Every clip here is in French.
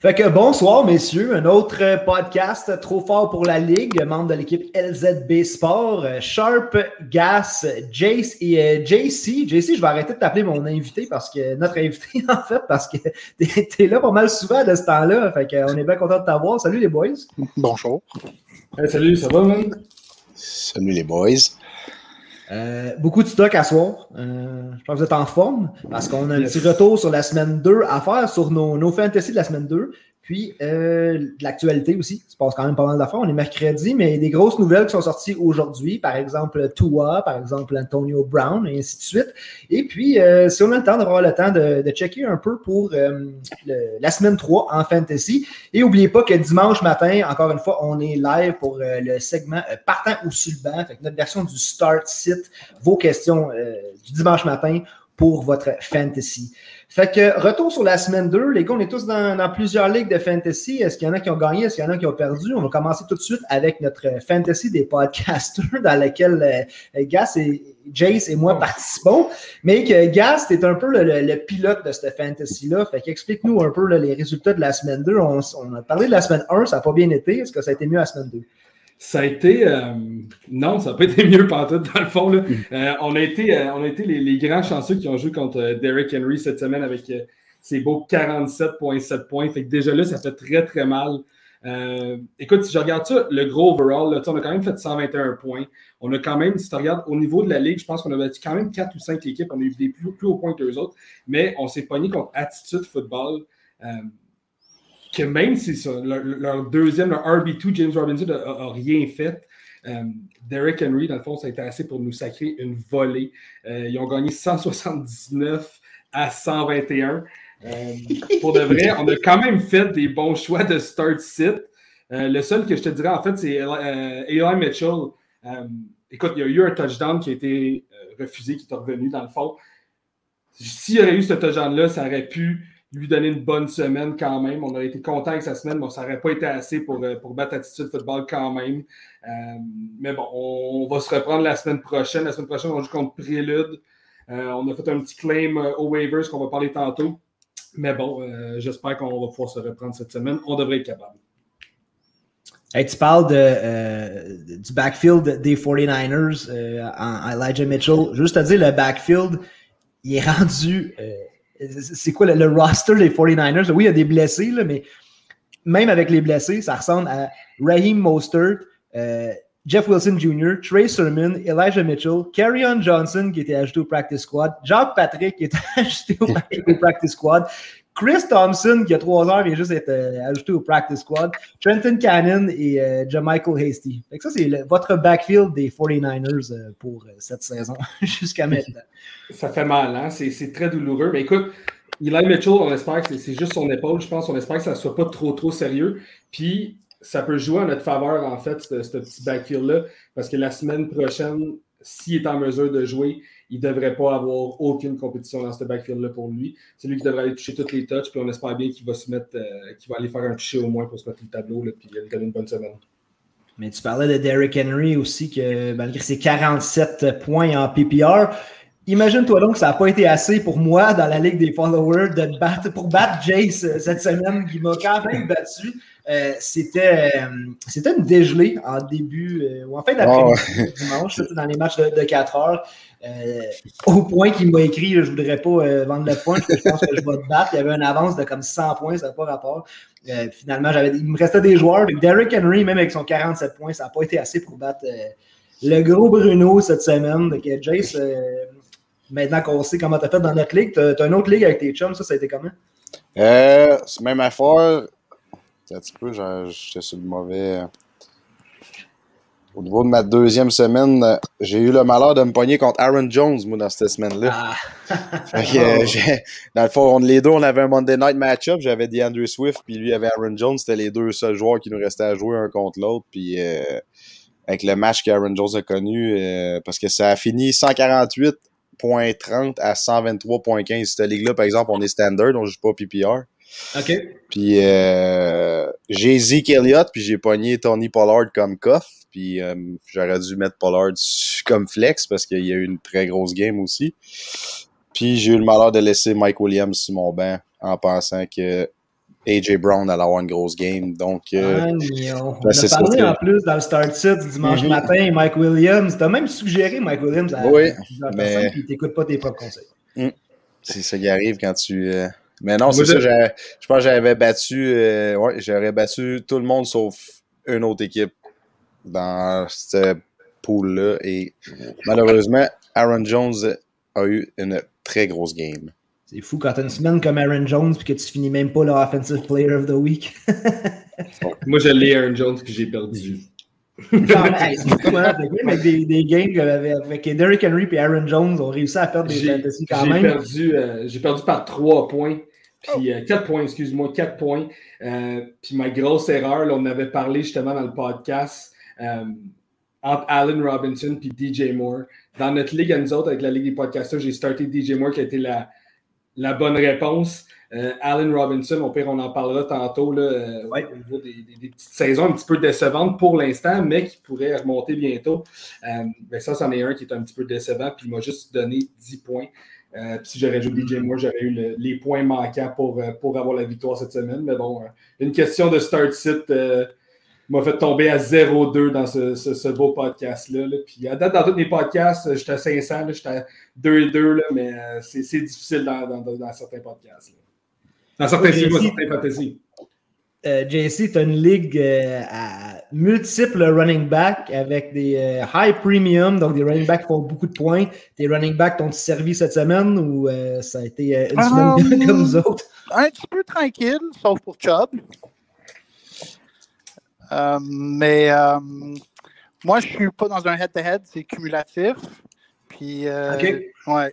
Fait que bonsoir, messieurs. Un autre euh, podcast trop fort pour la Ligue, membre de l'équipe LZB Sport. Euh, Sharp, Gas, Jace et euh, JC. JC, je vais arrêter de t'appeler mon invité parce que notre invité, en fait, parce que t'es es là pas mal souvent de ce temps-là. Fait qu'on est bien content de t'avoir. Salut les boys. Bonjour. Hey, salut, ça va, man? Salut les boys. Euh, beaucoup de stock à soir. Euh, je pense que vous êtes en forme parce qu'on a un petit retour sur la semaine 2 à faire sur nos, nos fantasy de la semaine 2. Puis euh, l'actualité aussi. Il se passe quand même pas mal d'affaires. On est mercredi, mais il y a des grosses nouvelles qui sont sorties aujourd'hui. Par exemple, Tua, par exemple, Antonio Brown, et ainsi de suite. Et puis, euh, si on a le temps d'avoir le temps de, checker un peu pour euh, la semaine 3 en fantasy. Et n'oubliez pas que dimanche matin, encore une fois, on est live pour le segment partant ou sur notre version du Start Site, vos questions du dimanche matin pour votre fantasy. Fait que retour sur la semaine 2. Les gars, on est tous dans, dans plusieurs ligues de fantasy. Est-ce qu'il y en a qui ont gagné? Est-ce qu'il y en a qui ont perdu? On va commencer tout de suite avec notre fantasy des podcasters dans lequel euh, Gas et Jace et moi participons. Mais que Gas, t'es un peu le, le, le, pilote de cette fantasy-là. Fait qu'explique-nous un peu là, les résultats de la semaine 2. On, on, a parlé de la semaine 1, ça n'a pas bien été. Est-ce que ça a été mieux la semaine 2? Ça a été. Euh, non, ça n'a pas été mieux partout, dans le fond. Là. Euh, on a été, euh, on a été les, les, grands chanceux qui ont joué contre Derrick Henry cette semaine avec ses beaux 47,7 points. Fait que déjà là, ça fait très, très mal. écoute, si je regarde ça, le gros overall, là, on a quand même fait 121 points. On a quand même, si tu regardes au niveau de la ligue, je pense qu'on a battu quand même 4 ou 5 équipes. On a eu des plus, plus hauts points que les autres. Mais on s'est pogné contre Attitude Football que même si ça, leur, deuxième, leur RB2, James Robinson, n'a rien fait. Euh, Derrick Henry, dans le fond, ça a été assez pour nous sacrer une volée. Euh, ils ont gagné 179 à 121. Euh, pour de vrai, on a quand même fait des bons choix de start sit. Le seul que je te dirais, en fait, c'est Eli Mitchell. écoute, il y a eu un touchdown qui a été refusé, qui est revenu dans le fond. S'il y aurait eu ce touchdown-là, ça aurait pu lui donner une bonne semaine quand même. On aurait été content avec sa semaine, mais ça n'aurait pas été assez pour, pour battre Attitude Football quand même. Euh, mais bon, on, va se reprendre la semaine prochaine. La semaine prochaine, on joue contre Prélude. Euh, on a fait un petit claim euh, aux waivers qu'on va parler tantôt. Mais bon, euh, j'espère qu'on va pouvoir se reprendre cette semaine. On devrait être capable. Hey, tu parles euh, du backfield des 49ers en Elijah Mitchell. Juste à dire, le backfield, il est rendu c'est quoi le, le, roster des 49ers? Oui, il y a des blessés, là, mais même avec les blessés, ça ressemble à Raheem Mostert, euh, Jeff Wilson Jr., Trey Sermon, Elijah Mitchell, Carrion Johnson qui était ajouté au practice squad, Jacques Patrick qui était ajouté au, au practice squad, Chris Thompson qui a trois heures vient juste être euh, ajouté au practice squad, Trenton Cannon et euh, Michael Hasty. Ça, c'est votre backfield des 49ers euh, pour cette saison jusqu'à maintenant. Ça fait mal, hein? C'est très douloureux. Mais écoute, Eli Mitchell, on espère que c'est juste son épaule, je pense. On espère que ça ne soit pas trop, trop sérieux. Puis, ça peut jouer en notre faveur, en fait, ce, ce petit backfield-là, parce que la semaine prochaine, s'il est en mesure de jouer, il ne devrait pas avoir aucune compétition dans ce backfield-là pour lui. C'est lui qui devrait aller toucher toutes les touches, puis on espère bien qu'il va se mettre, euh, qu'il va aller faire un toucher au moins pour se mettre le tableau, là, puis aller donner une bonne semaine. Mais tu parlais de Derrick Henry aussi, que malgré ses 47 points en PPR, Imagine-toi donc que ça n'a pas été assez pour moi dans la Ligue des followers de battre, pour battre Jace euh, cette semaine, qui m'a quand même battu. Euh, c'était, euh, c'était une dégelée en début, euh, ou en fin d'après-midi, oh, ouais. dimanche, dans les matchs de, de 4 heures. au point qu'il m'a écrit, je ne voudrais pas vendre le point, je pense que je vais te battre. Il y avait une avance de comme 100 points, ça n'a pas rapport. finalement, j'avais, il me restait des joueurs. Derrick Henry, même avec son 47 points, ça n'a pas été assez pour battre le gros Bruno cette semaine. Donc, Jace, maintenant qu'on sait comment tu as fait dans notre ligue, tu as, une autre ligue avec tes chums, ça, ça a été comment? C'est même affaire. Un petit peu, j'étais sur le mauvais. Au niveau de ma deuxième semaine, euh, j'ai eu le malheur de me pogner contre Aaron Jones, moi, dans cette semaine-là. Ah. Euh, j'ai- dans le fond, on, les deux, on avait un Monday Night Matchup. J'avais DeAndre Swift, puis lui avait Aaron Jones. C'était les deux seuls joueurs qui nous restaient à jouer un contre l'autre. Puis euh, avec le match qu'Aaron Jones a connu, euh, parce que ça a fini 148.30 à 123.15. Cette ligue-là, par exemple, on est standard, on joue pas PPR. OK. Puis euh, j'ai Zeke Elliott, puis j'ai pogné Tony Pollard comme coff. Puis euh, j'aurais dû mettre Pollard comme flex parce qu'il y a eu une très grosse game aussi. Puis j'ai eu le malheur de laisser Mike Williams sur mon banc en pensant que AJ Brown allait avoir une grosse game. Donc euh, Ah, mignon. On ben, a parlé en plus dans le start du dimanche Mhm. matin, Mike Williams. Tu as même suggéré Mike Williams à Oui, plusieurs mais- personnes qui t'écoutent pas tes propres conseils. c'est ça qui arrive quand tu. euh, Mais non, c'est ça. Je pense que j'avais battu. euh, Ouais, j'aurais battu tout le monde sauf une autre équipe dans cette pool-là. Et malheureusement, Aaron Jones a eu une très grosse game. C'est fou quand t'as une semaine comme Aaron Jones puis que tu finis même pas le Offensive Player of the Week. Moi, je l'ai Aaron Jones que j'ai perdu. C'est hein, des games avec des, des games avec, avec Derrick Henry et Aaron Jones ont réussi à perdre des J'ai fantasy quand j'ai même. perdu, euh, j'ai perdu par 3 points. Puis 4 points, excuse-moi, 4 points. Euh, puis ma grosse erreur, là, on avait parlé justement dans le podcast euh, entre Allen Robinson et DJ Moore. Dans notre ligue à nous autres, avec la Ligue des podcasters, j'ai starté DJ Moore qui a été la, la bonne réponse. Euh, Allen Robinson, au pire, on en parlera tantôt là, euh, Ouais. au niveau des, des- des petites saisons un petit peu décevantes pour l'instant, mais qui pourraient remonter bientôt. Euh, ben ça, c'en est un qui est un petit peu décevant, puis il m'a juste donné 10 points. Euh, puis si j'aurais joué DJ Moore, j'aurais eu le- les points manquants pour, euh, pour avoir la victoire cette semaine. Mais bon, une question de start sit m'a fait tomber à 0-2 dans ce, ce- ce beau podcast-là. là. Puis à date, dans tous mes podcasts, j'étais à 500, là, j'étais à 2-2, là, mais c'est difficile dans- dans certains podcasts. là. Dans certains films. Euh, JC, tu as une ligue euh, à multiples running back avec des euh, high premium, donc des running backs qui font beaucoup de points. Tes running backs t'ont servi cette semaine ou euh, ça a été une Ah, semaine comme nous autres? un petit peu tranquille, sauf pour Chubb. Mais moi, je suis pas dans un head-to-head, c'est cumulatif. Puis, OK. ouais.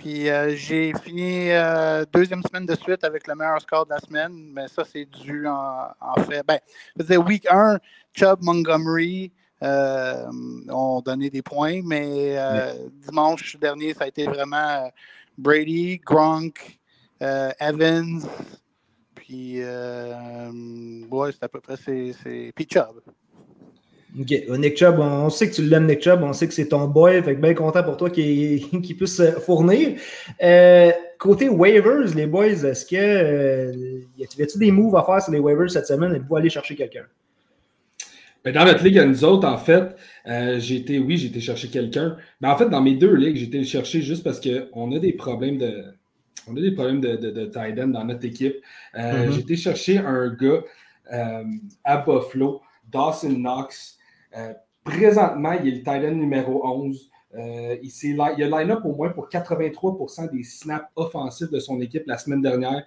Puis euh, j'ai fini euh, deuxième semaine de suite avec le meilleur score de la semaine, mais ça, c'est dû en, en fait. Ben, je veux dire, week 1, Chubb, Montgomery euh, ont donné des points, mais dimanche dernier, ça a été vraiment Brady, Gronk, Evans, puis ouais, c'est à peu près c'est, c'est... Puis Chubb. OK. Euh, Nick Chubb, on sait que tu l'aimes, Nick Chubb. On sait que c'est ton boy. Fait que bien content pour toi qu'il puisse euh, fournir. Euh, côté waivers, les boys, est-ce que euh, y a-tu des moves à faire sur les waivers cette semaine et vous aller chercher quelqu'un? Ben, dans notre ligue à nous autres, en fait, euh, j'ai été, oui, j'ai été chercher quelqu'un. Mais en fait, dans mes deux ligues, j'ai été le chercher juste parce qu'on a des problèmes de. On a des problèmes de, de, de tight end dans notre équipe. Mhm. J'ai été chercher un gars à Buffalo, Dawson Knox. Euh, présentement, il est le tight end numéro 11. Euh, il, il a line-up au moins pour 83% des snaps offensifs de son équipe la semaine dernière.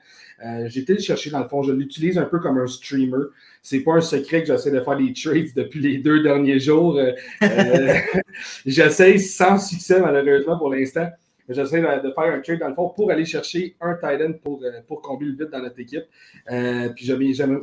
Euh, J'ai été le chercher dans le fond. Je l'utilise un peu comme un streamer. C'est pas un secret que j'essaie de faire des trades depuis les deux derniers jours. J'essaie sans succès, malheureusement, pour l'instant. J'essaie de, faire un trade dans le fond pour aller chercher un tight end pour, pour combler le vide dans notre équipe. Puis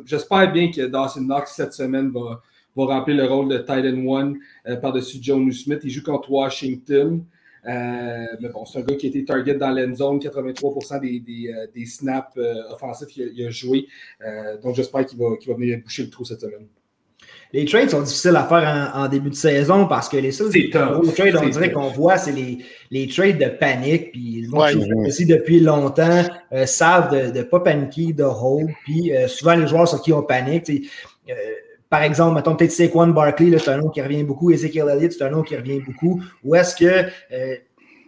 j'espère bien que Dawson Knox cette semaine va, va remplir le rôle de tight end one euh, par-dessus John Smith. Il joue contre Washington. Euh, mais bon, c'est un gars qui a été target dans l'end zone, 83% des, des, euh, des snaps euh, offensifs il a, il a joué. Euh, donc j'espère qu'il va, qu'il va venir boucher le trou cette semaine. Les trades sont difficiles à faire en, en début de saison parce que les seuls gros trades, on dirait qu'on voit, c'est les, les trades de panique. Puis Ouais. je fais aussi depuis longtemps, euh, savent de ne pas paniquer, de hold. Puis euh, souvent, les joueurs sur qui on panique, euh, par exemple, mettons peut-être Saquon Barkley, c'est un nom qui revient beaucoup. Ezekiel Elliott, c'est un nom qui revient beaucoup. Ou est-ce que euh,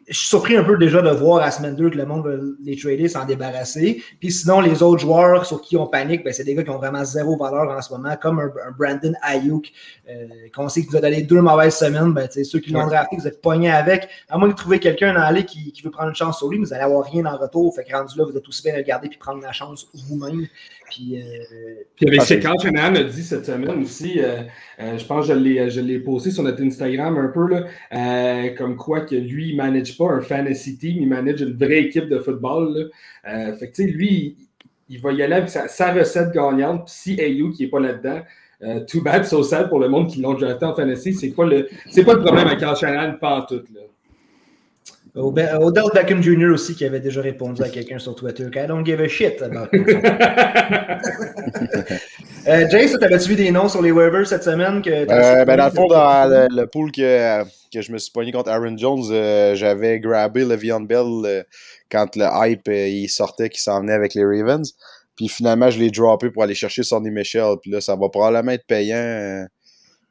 je suis surpris un peu déjà de voir à semaine 2 que le monde veut les trader, s'en débarrasser. Puis sinon, les autres joueurs sur qui on panique, ben, c'est des gars qui ont vraiment zéro valeur en ce moment, comme un, Brandon Ayuk, euh, qu'on sait qu'il nous a donné deux mauvaises semaines. Ben, ceux qui l'ont drafté, vous êtes pognés avec. À moins de trouver quelqu'un dans l'allée qui, qui, veut prendre une chance sur lui, vous allez avoir rien en retour. Fait que rendu là, vous êtes aussi bien regarder garder puis prendre la chance vous-même. Puis, euh, puis avec ce quand Shanahan a dit cette semaine aussi, euh, euh, je pense que je l'ai posté sur notre Instagram un peu, là, comme quoi que lui, ne pas un fantasy team, il manage une vraie équipe de football. Fait que lui, il, va y aller avec sa, recette gagnante. Puis si AU qui n'est pas là-dedans, too bad, so sad pour le monde qui l'ont drafté en fantasy, c'est pas le, pas le problème avec Carl Shanahan, pas en tout. Là. Odell Beckham Jr. aussi qui avait déjà répondu à quelqu'un sur Twitter I don't give a shit about euh, James, t'avais-tu vu des noms sur les waivers cette semaine? Que euh, ben dans le fond, dans le, pool que, que je me suis pogné contre Aaron Jones, euh, j'avais grabé Le'Veon Bell euh, quand le hype il sortait, qui s'en venait avec les Ravens. Puis finalement, je l'ai droppé pour aller chercher Sonny Michel. Puis là, ça va probablement être payant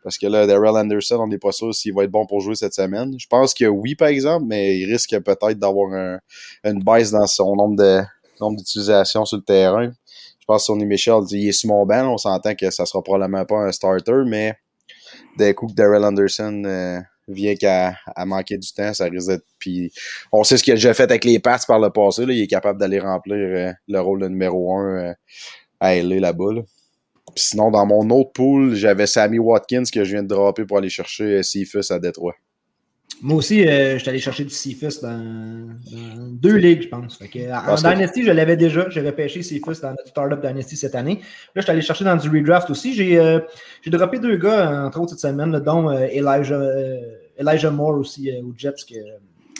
parce que là, Daryl Anderson, on n'est pas sûr s'il va être bon pour jouer cette semaine. Je pense que oui, par exemple, mais il risque peut-être d'avoir un, une baisse dans son nombre de nombre d'utilisations sur le terrain. Je pense que Sonny Michel, il est sur mon. On s'entend que ça sera probablement pas un starter, mais dès coup que Daryl Anderson euh, vient qu'à manquer du temps, ça risque d'être. Puis on sait ce qu'il a déjà fait avec les passes par le passé. Il est capable d'aller remplir euh, le rôle de numéro un euh, à LA là-bas. Là sinon, dans mon autre pool, j'avais Sammy Watkins que je viens de dropper pour aller chercher Cephas à Détroit. Moi aussi, euh, je suis allé chercher du Cephas dans, deux ligues, je pense. en Dynasty, je l'avais déjà. J'ai repêché Cephas dans notre Startup Dynasty cette année. Là, je suis allé chercher dans du redraft aussi. J'ai euh, droppé deux gars, entre autres, cette semaine, dont euh, Elijah, Elijah Moore aussi aux Jets. que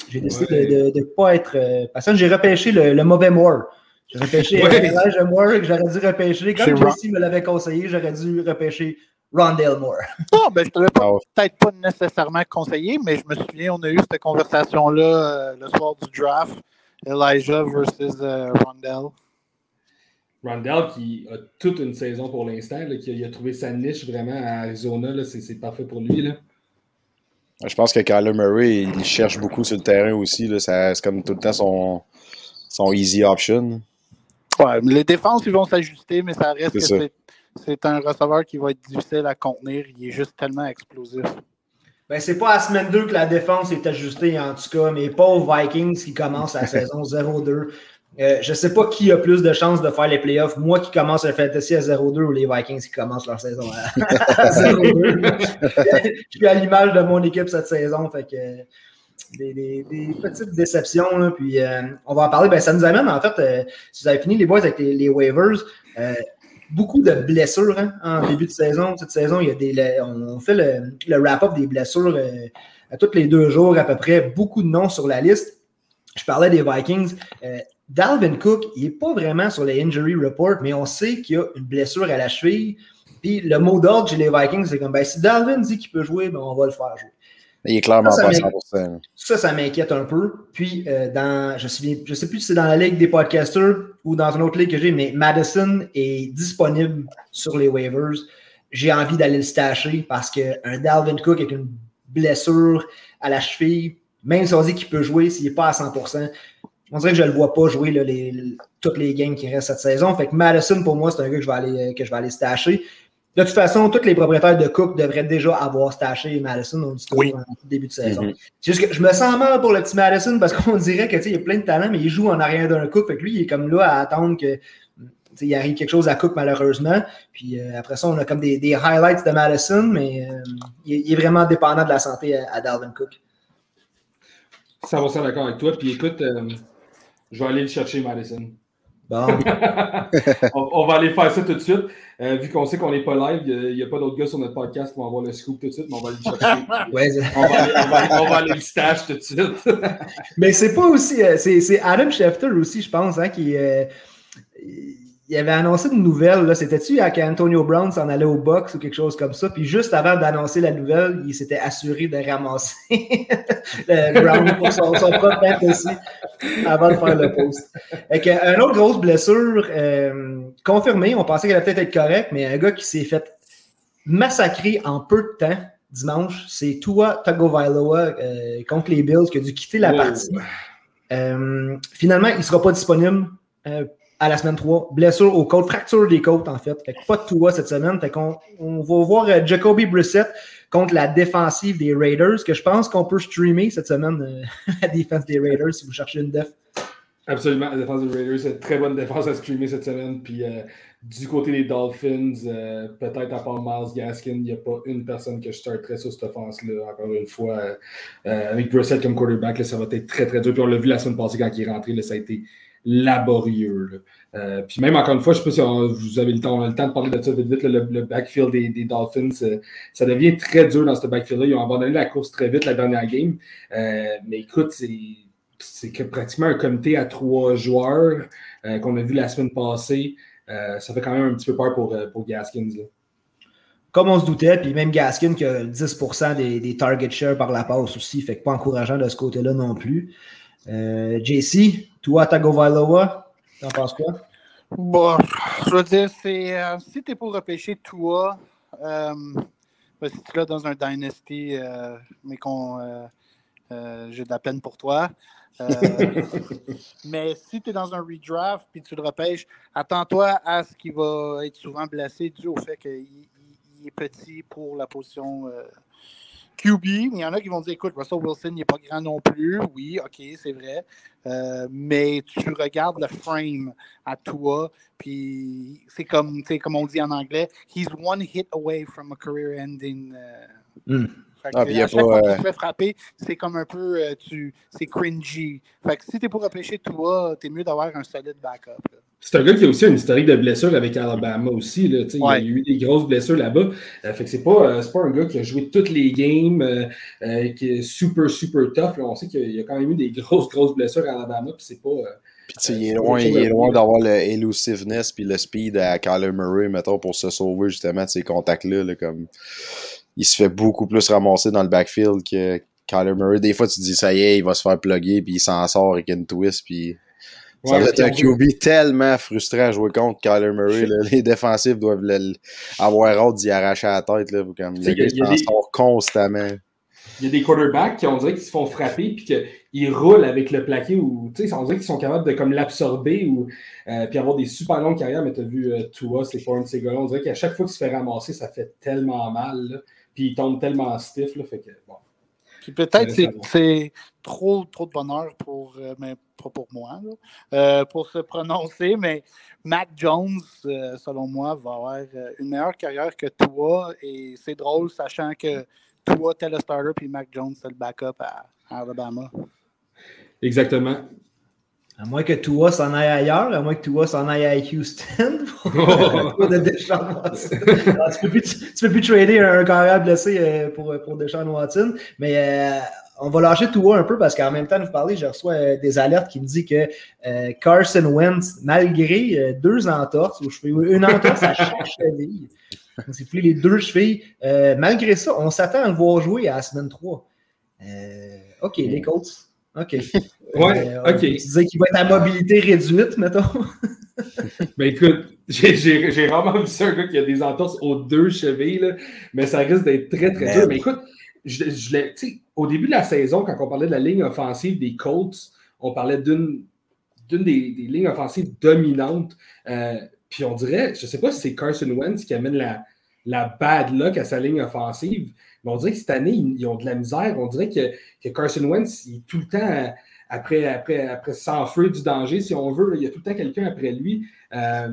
j'ai décidé de ne pas être patient. J'ai repêché le, le mauvais Moore. J'ai repêché ouais. Elijah Moore que j'aurais dû repêcher. Comme Jesse me l'avait conseillé, j'aurais dû repêcher Rondale Moore. Non, ben, je ne l'avais ah peut-être pas nécessairement conseillé, mais je me souviens, on a eu cette conversation-là euh, le soir du draft. Elijah versus euh, Rondale. Rondale qui a toute une saison pour l'instant, qui a, a, trouvé sa niche vraiment à Arizona, c'est parfait pour lui. Là. Je pense que Kyler Murray, il cherche beaucoup sur le terrain aussi. C'est comme tout le temps son, son easy option les défenses, ils vont s'ajuster, mais ça reste que c'est un receveur qui va être difficile à contenir. Il est juste tellement explosif. Ben, c'est pas à semaine 2 que la défense est ajustée, en tout cas, mais pas aux Vikings qui commencent la saison 0-2. Euh, je ne sais pas qui a plus de chances de faire les playoffs. Moi qui commence un fantasy à 0-2 ou les Vikings qui commencent leur saison à, 0-2. je suis à l'image de mon équipe cette saison. Fait que, des, petites déceptions. Là, puis euh, on va en parler. Ben, ça nous amène, en fait, euh, si vous avez fini les boys avec les, waivers, euh, beaucoup de blessures hein, en début de saison. Cette saison, il y a des, on fait le, le wrap-up des blessures à tous les deux jours à peu près. Beaucoup de noms sur la liste. Je parlais des Vikings. Dalvin Cook, il n'est pas vraiment sur les injury report, mais on sait qu'il y a une blessure à la cheville. Puis le mot d'ordre chez les Vikings, c'est comme ben, si Dalvin dit qu'il peut jouer, ben, on va le faire jouer. Il est clairement pas 100%. Ça, ça m'inquiète un peu. Puis, euh, dans, je ne sais plus si c'est dans la ligue des podcasters ou dans une autre ligue que j'ai, mais Madison est disponible sur les waivers. J'ai envie d'aller le stacher parce qu'un Dalvin Cook avec une blessure à la cheville, même si on dit qu'il peut jouer, s'il n'est pas à 100%, on dirait que je ne le vois pas jouer les, toutes les games qui restent cette saison. Fait que Madison, pour moi, c'est un gars que je vais aller, que je vais aller stacher. De toute façon, tous les propriétaires de Cook devraient déjà avoir staché Madison au début de saison. Mm-hmm. juste que je me sens mal pour le petit Madison parce qu'on dirait qu'il a plein de talent, mais il joue en arrière d'un Cook. Fait que lui, il est comme là à attendre que il arrive quelque chose à Cook malheureusement. Puis euh, après ça, on a comme des, des highlights de Madison, mais euh, il, est vraiment dépendant de la santé à, Dalvin Cook. Ça va ça d'accord avec toi. Puis écoute, euh, je vais aller le chercher, Madison. Bon. on, va aller faire ça tout de suite. Euh, vu qu'on sait qu'on n'est pas live, il n'y a, pas d'autres gars sur notre podcast qui vont avoir le scoop tout de suite, mais on va aller chercher. on, va aller, on, va aller, le stage tout de suite. mais c'est pas aussi. Euh, c'est Adam Schefter aussi, je pense, hein, qui. Euh, il avait annoncé une nouvelle, c'était-tu qu'Antonio Brown s'en allait au box ou quelque chose comme ça, puis juste avant d'annoncer la nouvelle, il s'était assuré de ramasser Brown pour son, propre aussi, avant de faire le post. Et une autre grosse blessure euh, confirmée, on pensait qu'elle allait peut-être être correcte, mais un gars qui s'est fait massacrer en peu de temps dimanche, c'est Tua Tagovailoa euh, contre les Bills qui a dû quitter la Wow. partie. Euh, finalement, il ne sera pas disponible euh, à la semaine 3. Blessure aux côtes, fracture des côtes en fait. Fait pas de Tua cette semaine. Fait on va voir euh, Jacoby Brissett contre la défensive des Raiders, que je pense qu'on peut streamer cette semaine, euh, la défense des Raiders, si vous cherchez une def. Absolument, la défense des Raiders, c'est une très bonne défense à streamer cette semaine. Puis euh, du côté des Dolphins, peut-être à part Miles Gaskin, il n'y a pas une personne que je starterais sur cette offense-là. Encore une fois, avec Brissett comme quarterback, là, ça va être très très dur. Puis on l'a vu la semaine passée quand il est rentré, là, ça a été laborieux. Euh, puis même encore une fois, je ne sais pas si vous avez le temps, le temps de parler de ça vite vite, le, backfield des, Dolphins, euh, ça devient très dur dans ce backfield-là. Ils ont abandonné la course très vite la dernière game. Euh, mais écoute, c'est c'est que pratiquement un comité à trois joueurs qu'on a vu la semaine passée. Ça fait quand même un petit peu peur pour, pour Gaskins. Comme on se doutait, puis même Gaskin qui a 10% des, des target share par la passe aussi, fait que pas encourageant de ce côté-là non plus. Euh, JC, toi, Tagovailoa, t'en penses quoi? Bon, je veux dire, c'est euh, si t'es pour repêcher toi, euh, ben, si tu l'as dans un Dynasty, euh, mais qu'on j'ai de la peine pour toi. Mais si tu es dans un redraft puis tu le repêches, attends-toi à ce qu'il va être souvent blessé dû au fait qu'il il- il est petit pour la position QB. Il y en a qui vont dire écoute, Russell Wilson, il n'est pas grand non plus. Oui, OK, c'est vrai. Euh, mais tu regardes le frame à toi, puis c'est comme, comme on dit en anglais, he's one hit away from a career-ending. euh, Hmm. Ah, puis à chaque pas, fois qu'il euh, se fait frapper, c'est comme un peu, euh, tu, c'est cringy. Fait que si t'es pour repêcher toi, t'es mieux d'avoir un solide backup. là. C'est un gars qui a aussi une historique de blessures avec Alabama aussi. Là, Ouais. Il y a eu des grosses blessures là-bas. Euh, fait que c'est pas, euh, c'est pas un gars qui a joué toutes les games, euh, euh, qui est super, super tough. là. On sait qu'il y a quand même eu des grosses, grosses blessures à Alabama. Puis c'est pas. euh, Puis il est c'est loin, il est d'avoir le elusiveness puis le speed à Kyler Murray, mettons, pour se sauver justement de ces contacts-là. là, comme... Il se fait beaucoup plus ramasser dans le backfield que Kyler Murray. Des fois, tu te dis, ça y est, il va se faire plugger, puis il s'en sort avec une twist, puis... Ça Ouais, va être un QB tellement frustrant à jouer contre Kyler Murray. là. Les défensifs doivent le- avoir hâte d'y arracher la tête. Là, comme, le gars, il s'en sort constamment. Il y a des quarterbacks qui, on dirait qu'ils se font frapper puis qu'ils roulent avec le plaqué ou, tu sais, on dirait qu'ils sont capables de comme l'absorber ou euh, puis avoir des super longues carrières. Mais tu as vu euh, Tua, c'est pas un de ces gars-là. On dirait qu'à chaque fois qu'il se fait ramasser, ça fait tellement mal. là. Puis il tombe tellement stiff. Là, fait que, bon. Puis peut-être Ouais, c'est, c'est trop, trop de bonheur pour, euh, mais pas pour moi, là, euh, pour se prononcer, mais Mac Jones, euh, selon moi, va avoir euh, une meilleure carrière que toi. Et c'est drôle, sachant que toi, t'es le starter, puis Mac Jones, c'est le backup à, à Alabama. Exactement. À moins que Tua s'en aille ailleurs, à moins que Tua s'en aille à Houston. pour de Deshaun Watson. Alors, tu, peux plus, tu, peux plus trader un, carrière blessé euh, pour, pour Deshaun Watson. Mais euh, on va lâcher Tua un peu parce qu'en même temps de vous parler, je reçois euh, des alertes qui me disent que euh, Carson Wentz, malgré euh, deux entorses une entorse à chaque cheville, il s'est foulé les deux chevilles, euh, malgré ça, on s'attend à le voir jouer à la semaine 3. Euh, OK, les Colts. OK. Ouais, Euh, OK. Tu disais qu'il va être à mobilité réduite, mettons. Ben écoute, j'ai, rarement vu ça, un gars qui a des entorses aux deux chevilles, là, mais ça risque d'être très, très Man. dur. Mais écoute, je, je l'ai- tu sais, au début de la saison, quand on parlait de la ligne offensive des Colts, on parlait d'une, d'une des, des lignes offensives dominantes. Euh, puis on dirait, je ne sais pas si c'est Carson Wentz qui amène la, la bad luck à sa ligne offensive, mais on dirait que cette année, ils, ont de la misère. On dirait que, que Carson Wentz, il est tout le temps après, après, après s'enfuir du danger, si on veut. là, il y a tout le temps quelqu'un après lui. Euh,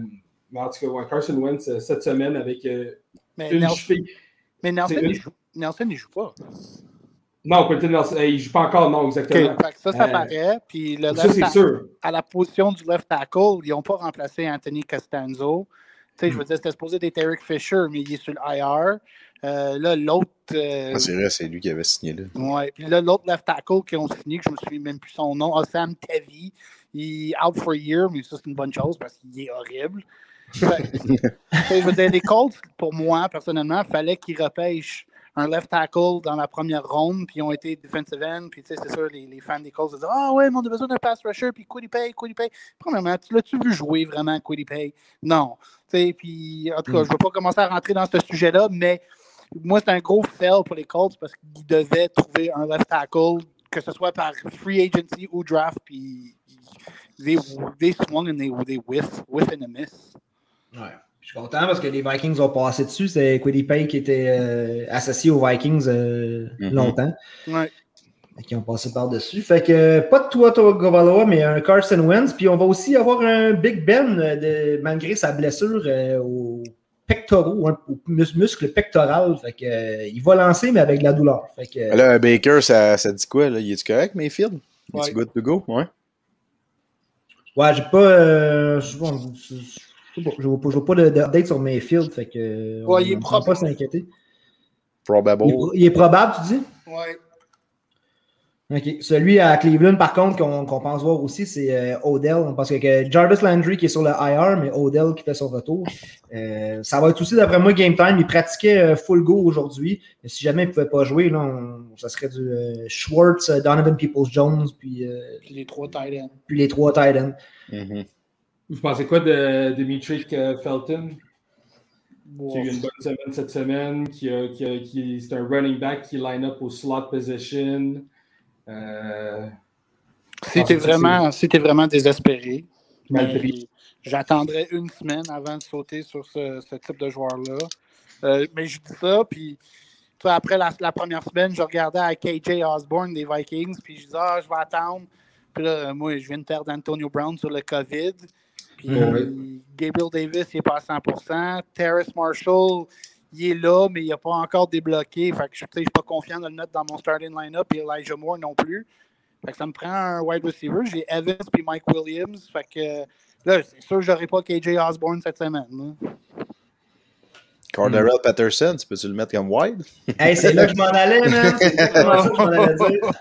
mais en tout cas, ouais, Carson Wentz, euh, cette semaine, avec euh, Mais, une Nelson, cheville. mais Nelson, une- il joue, Nelson, il joue pas. Non, Quentin Nelson, il ne joue pas encore, non, exactement. ça, ça Euh, paraît. Puis le Ça, c'est sûr. à la position du left tackle, ils n'ont pas remplacé Anthony Costanzo. Tu sais, je veux dire, c'était supposé d'être Eric Fisher, mais il est sur le IR. Euh, là, l'autre. euh, Ah, c'est vrai, c'est lui qui avait signé là. ouais. Puis là, l'autre left tackle qui ont signé, que je me souviens même plus son nom, Osam Tavi. Il est out for a year, mais ça, c'est une bonne chose parce qu'il est horrible. Fait- je veux dire, les Colts, pour moi, personnellement, il fallait qu'ils repêchent un left tackle dans la première ronde, puis ils ont été defensive end, puis tu sais, c'est sûr, les, les fans des Colts disent Ah ouais, mais on a besoin d'un pass rusher, puis Quiddy Pay, Quiddy Pay. Premièrement, tu l'as-tu vu jouer vraiment, Quiddy Pay? Non. Tu sais, puis en tout cas, je ne veux pas commencer à rentrer dans ce sujet-là, mais moi, c'est un gros fail pour les Colts parce qu'ils devaient trouver un left tackle, que ce soit par free agency ou draft, puis they, they swung and they, they whiff, whiff and a miss. Ouais. Je suis content parce que les Vikings ont passé dessus. C'est Pay qui était euh, associé aux Vikings euh, Mhm. longtemps. Ouais. Qu'ils ont passé par-dessus. Fait que pas de Tua Tagovailoa, mais un Carson Wentz. Puis on va aussi avoir un Big Ben euh, de- malgré sa blessure euh, au pectoraux, hein, au mus- muscle pectoral. Fait que, euh, il va lancer, mais avec de la douleur. Fait que, euh, Là, Baker, ça, ça dit quoi? Là? Il est-tu correct, Mayfield? Il est Ouais. good to go? Ouais. ouais, j'ai pas. euh, je bon, je- je sais pas, je vois pas, je vois pas de- d'update sur Mayfield. Fait que, Ouais, on il est ne propre. pas s'inquiéter. Probable. Il, est pro- il est probable, tu dis? Ouais. OK. Celui à Cleveland, par contre, qu'on pense voir aussi, c'est euh, Odell. Parce que, que Jarvis Landry qui est sur le IR, mais Odell qui fait son retour. Euh, ça va être aussi, d'après moi, game time. Il pratiquait euh, full go aujourd'hui. Mais Si jamais il ne pouvait pas jouer, là, on- ça serait du euh, Schwartz, Donovan Peoples-Jones, puis, euh, Puis les trois tight ends. puis les trois tight ends. Mhm. Vous pensez quoi de Dimitri euh, Felton, Wow. qui a eu une bonne semaine cette semaine, qui, a, qui, a- qui- c'est un running back qui line up au slot position. Euh, Si Ah, vraiment, si t'es vraiment désespéré, Mal mais pris. j'attendrais une semaine avant de sauter sur ce, ce type de joueur-là. Euh, mais je dis ça, puis après la, la première semaine, je regardais à KJ Osborne des Vikings, puis je disais, ah, je vais attendre. Puis là, moi, je viens de perdre Antonio Brown sur le COVID. Puis Mhm. Gabriel Davis, il n'est pas à 100% Terrace Marshall, il est là, mais il n'a pas encore débloqué. Fait que je ne suis pas confiant de le mettre dans mon starting line-up et Elijah Moore non plus. Fait que ça me prend un wide receiver. J'ai Evans puis Mike Williams. Fait que là, c'est sûr que je n'aurai pas KJ Osborne cette semaine. là. Cordarrelle Patterson, tu peux-tu le mettre comme wide? Hey, c'est là que je m'en allais, man. C'est je m'en allais dire.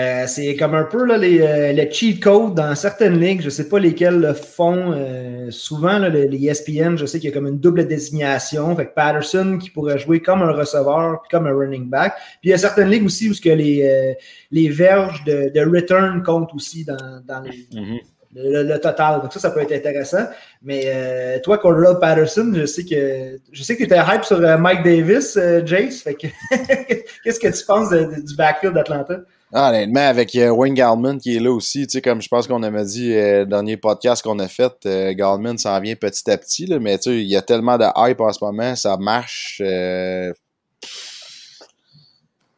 Euh, c'est comme un peu là, les, euh, le cheat code dans certaines ligues, je ne sais pas lesquelles le font. euh, souvent, là, les, les ESPN, je sais qu'il y a comme une double désignation. Fait que Patterson qui pourrait jouer comme un receveur puis comme un running back. Puis il y a certaines ligues aussi où ce que les, les verges de, de return comptent aussi dans, dans les, Mhm. le, le total. Donc ça, ça peut être intéressant. Mais toi, Cordell Patterson, je sais que je sais que tu étais hype sur Mike Davis, Jace. Qu'est-ce que tu penses de- de- du backfield d'Atlanta? Ah, honnêtement, avec euh, Wayne Gallman qui est là aussi, tu sais, comme je pense qu'on avait dit euh, dernier podcast qu'on a fait, euh, s'en vient petit à petit, là, mais tu sais, il y a tellement de hype en ce moment, ça marche. euh,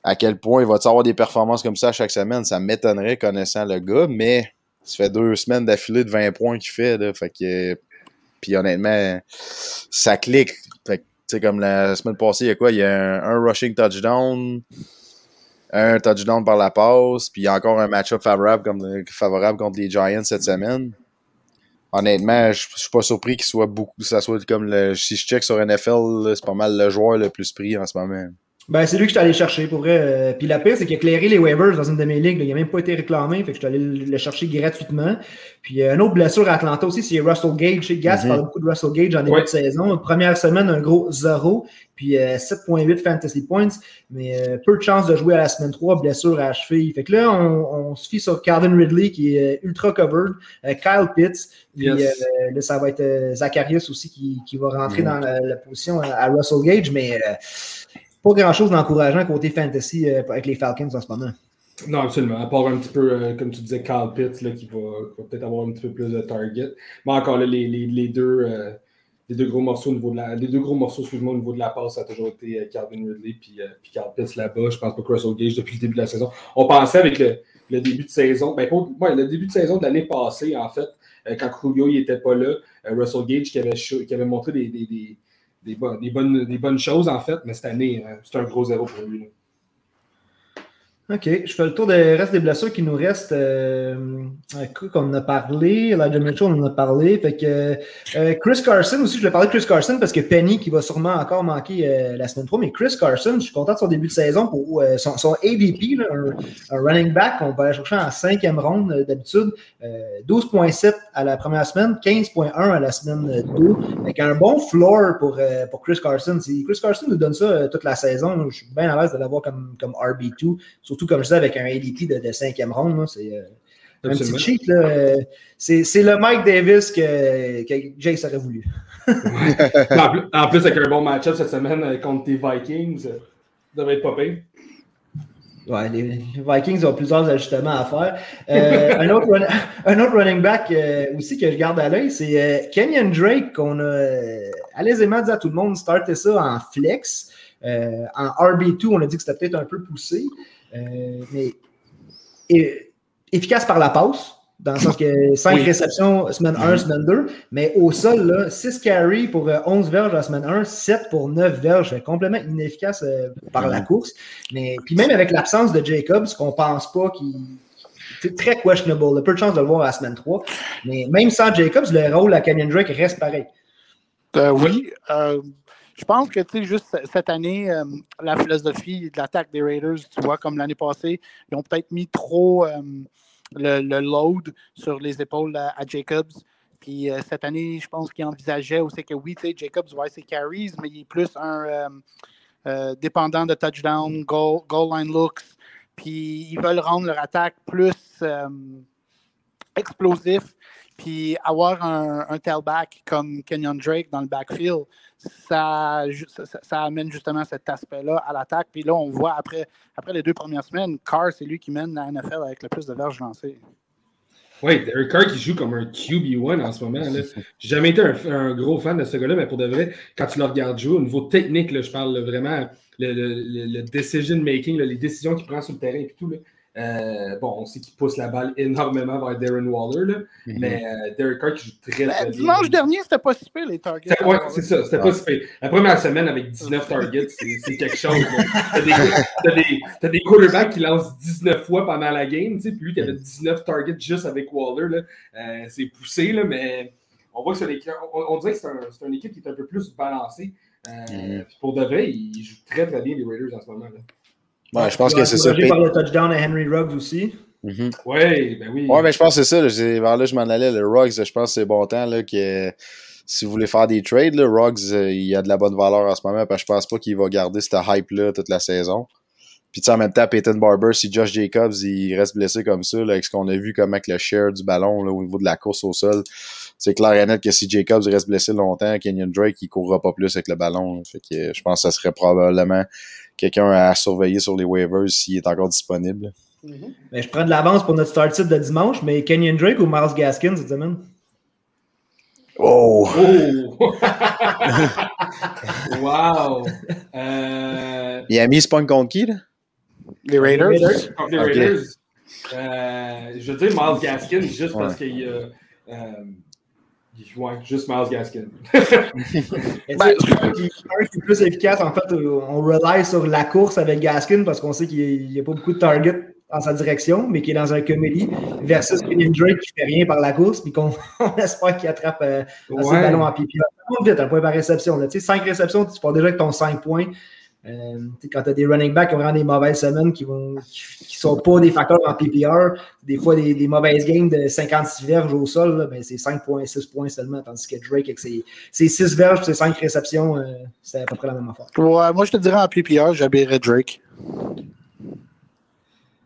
à quel point il va avoir des performances comme ça chaque semaine, ça m'étonnerait connaissant le gars, mais ça fait deux semaines d'affilée de 20 points qu'il fait, fait que, puis honnêtement, ça clique. Tu sais, comme la semaine passée, il y a quoi? Il y a un rushing touchdown, un touchdown par la passe, puis encore un match-up favorable, contre les Giants cette semaine. Honnêtement, je je suis pas surpris qu'il soit beaucoup, ça soit comme le, si je check sur NFL, c'est pas mal le joueur le plus pris en ce moment. Ben, c'est lui que je suis allé chercher pour vrai. Euh, Puis la pire, c'est qu'il a clairé les waivers dans une de mes ligues. là. Il n'a même pas été réclamé. Fait que je suis allé le le chercher gratuitement. Puis euh, une autre blessure à Atlanta aussi, c'est Russell Gage. Chez Gas Mhm. parle beaucoup de Russell Gage en début Ouais. de saison. Première semaine, un gros 0. Puis euh, 7.8 fantasy points. Mais euh, peu de chance de jouer à la semaine 3, blessure à la cheville. Fait que là, on, on se fie sur Calvin Ridley qui est euh, ultra covered. Euh, Kyle Pitts. Puis Yes. euh, là, ça va être euh, Zacharias aussi qui, qui va rentrer Mhm. dans la, la position à, à Russell Gage. Mais euh, pas grand-chose d'encourageant côté fantasy euh, avec les Falcons en ce moment. Non, absolument. À part un petit peu, euh, comme tu disais, Carl Pitts, qui va, peut-être avoir un petit peu plus de target. Mais encore là, les, deux, euh, les deux gros morceaux au niveau de la, au niveau de la passe, ça a toujours été Calvin Ridley puis, Carl Pitts là-bas. Je pense pas que Russell Gage depuis le début de la saison. On pensait avec le, début de saison, ben, le début de saison de l'année passée, en fait, quand Julio n'était pas là, Russell Gage qui avait, qui avait montré des, des, bonnes, des, bonnes, des bonnes choses, en fait, mais cette année, euh, c'est un gros zéro pour lui. là. OK, je fais le tour des reste des blessures qui nous restent. Euh, Cook, on en a parlé. Elijah Mitchell, on en a parlé. Fait que, euh, Chris Carson aussi, je voulais parler de Chris Carson parce que Penny qui va sûrement encore manquer euh, la semaine 3. Mais Chris Carson, je suis content de son début de saison pour euh, son, ADP, un, un running back qu'on va aller chercher en cinquième ronde d'habitude. Euh, 12.7 à la première semaine, 15.1 à la semaine 2. Avec un bon floor pour, Chris Carson. Si Chris Carson nous donne ça toute la saison, je suis bien à l'aise de l'avoir comme, comme RB2. Surtout, comme disais, avec un ADP de, de cinquième ronde, c'est, euh, Un petit cheat, C'est le Mike Davis que, que Jace aurait voulu. en, plus, en plus, avec un bon match-up cette semaine euh, contre tes Vikings, euh, ça devrait être pas pire. Ouais, les Vikings ont plusieurs ajustements à faire. Euh, un, autre run- un autre running back euh, aussi que je garde à l'œil, c'est euh, Kenyon Drake qu'on a allaisément dit à tout le monde starter ça en flex. En RB2, on a dit que c'était peut-être un peu poussé, mais et- efficace par la passe, dans le sens que 5 Oui. réceptions semaine 1, semaine 2, mais au sol, là, 6 carries pour euh, 11 verges la semaine 1, 7 pour 9 verges, complètement inefficace euh, par la course. Mais puis même avec l'absence de Jacobs, qu'on pense pas qu'il. C'est très questionable. Il y a peu de chance de le voir à la semaine 3. Mais même sans Jacobs, le rôle à Canyon Drake reste pareil. Euh, oui. euh, je pense que, tu sais, juste cette année, euh, la philosophie de l'attaque des Raiders, tu vois, comme l'année passée, ils ont peut-être mis trop euh, le, load sur les épaules à, Jacobs. Puis euh, cette année, je pense qu'ils envisageaient aussi que oui, tu sais, Jacobs va avoir ses carries, mais il est plus un dépendant de touchdown, goal, goal line looks. Puis ils veulent rendre leur attaque plus explosif. Puis avoir un, un tailback comme Kenyon Drake dans le backfield, ça, amène justement cet aspect-là à l'attaque. Puis là, on voit après, après les deux premières semaines, Carr, c'est lui qui mène la NFL avec le plus de verges lancées. Oui, Derek Carr qui joue comme un QB1 en ce moment. J'ai jamais été un, un gros fan de ce gars-là, mais pour de vrai, quand tu le regardes jouer, au niveau technique, là, je parle là, vraiment le, le- le- le decision making, là, les décisions qu'il prend sur le terrain et tout. Euh, bon, on sait qu'il pousse la balle énormément vers Darren Waller, là, mais euh, Derek Carr qui joue très, Ben, très bien. dimanche dernier, c'était pas si pire, les targets. Ouais, c'est ça, c'était pas si pire. La première semaine avec 19 targets, c'est quelque chose. T'as des, des, quarterbacks qui lancent 19 fois pendant la game, tu sais, puis lui, qui avait 19 targets juste avec Waller. Euh, c'est poussé, là, mais on voit que c'est on, on dirait que c'est un, une équipe qui est un peu plus balancée. Euh, Mhm. Pour de vrai, ils jouent très très bien les Raiders en ce moment. Là. Ouais, je pense que c'est ça. Par le touchdown à Henry Ruggs aussi. Ouais, ben oui. Ouais, mais je pense que c'est ça. Vers là, je m'en allais. Le Ruggs, je pense que c'est bon temps là, que si vous voulez faire des trades, là, Ruggs, euh, il a de la bonne valeur en ce moment. Parce que je pense pas qu'il va garder cette hype-là toute la saison. Puis tu sais, en même temps, Peyton Barber, si Josh Jacobs il reste blessé comme ça, là, avec ce qu'on a vu comme avec le share du ballon là, au niveau de la course au sol, c'est clair et net que si Jacobs reste blessé longtemps, Kenyon Drake il courra pas plus avec le ballon. là. Fait que je pense que ça serait probablement quelqu'un à surveiller sur les waivers s'il est encore disponible. Ben, je prends de l'avance pour notre start site de dimanche, mais Kenyon Drake ou Miles Gaskin cette semaine? Oh! Oh! wow! Euh, Miami, pas une contre qui, là? Les Raiders. Les. Raiders, euh, je veux dire Miles Gaskin juste parce qu'il y a. Euh, ouais, juste Miles Gaskin. Et Ben, qui qui est plus efficace, en fait, euh, on rely sur la course avec Gaskin parce qu'on sait qu'il n'y a pas beaucoup de targets en sa direction, mais qui est dans un comédie, versus Kenyon Drake qui fait rien par la course, puis qu'on on espère qu'il attrape euh, assez de Ouais. ballons en pipi. Vite, un point par réception. Là. Tu sais, 5 réceptions, tu pars déjà avec ton 5 points. Euh, quand tu as des running backs qui ont vraiment des mauvaises semaines qui ne qui, sont pas des facteurs en PPR, des fois des, des mauvaises games de 56 verges au sol, là, ben, c'est 5.6 points seulement, tandis que Drake avec ses, ses 6 verges et ses 5 réceptions, euh, c'est à peu près la même affaire. Ouais, moi, je te dirais en PPR, j'habillerais Drake.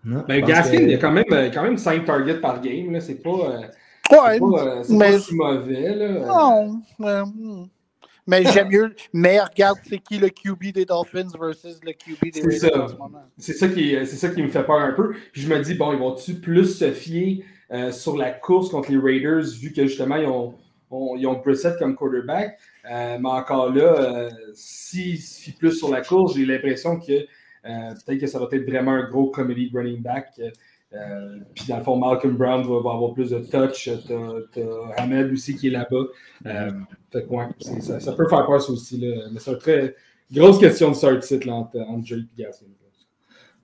Non, Ben, Gaskin, que- il y a quand même, euh, quand même 5 targets par game. là. C'est pas, euh, Ouais, c'est pas, euh, c'est mais- pas si mauvais. Là. non. euh, hmm. Mais j'aime mieux. Mais regarde, c'est qui le QB des Dolphins versus le QB des Raiders ça. en ce moment. C'est ça, qui, c'est ça qui me fait peur un peu. Puis je me dis, bon, ils vont-tu plus se fier euh, sur la course contre les Raiders, vu que justement, ils ont, ont- ils ont Brissett comme quarterback? Euh, mais encore là, euh, s'ils se fient plus sur la course, j'ai l'impression que peut-être que ça va être vraiment un gros comedy running back. Euh, puis dans le fond, Malcolm Brown va, avoir plus de touch. T'as, Ahmed aussi qui est là-bas. Euh, ouais, ça, peut faire peur ça aussi. Là. Mais c'est une très grosse question de là, entre, entre Drake et.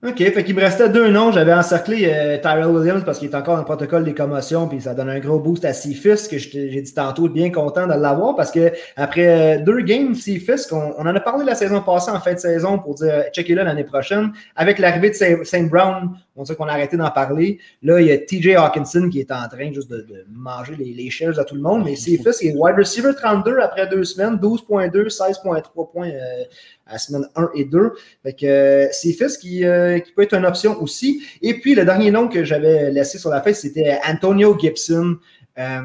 OK, fait qu'il me restait deux noms. J'avais encerclé euh, Tyrell Williams parce qu'il est encore dans le protocole des commotions, puis ça donne un gros boost à Seafis, que j'ai dit tantôt, bien content de l'avoir parce que après euh, deux games, Seafis, on, on en a parlé la saison passée en fin de saison pour dire checker là l'année prochaine. Avec l'arrivée de Saint Brown, On dirait qu'on a arrêté d'en parler. Là, il y a TJ Hawkinson qui est en train juste de, de manger les, les shares à tout le monde. Mais c'est fait, c'est wide receiver 32 après deux semaines, 12.2, 16.3 points euh, à semaine 1 et 2. Fait que euh, c'est Fils qui, euh, qui peut être une option aussi. Et puis, le dernier nom que j'avais laissé sur la feuille, c'était Antonio Gibson. Euh,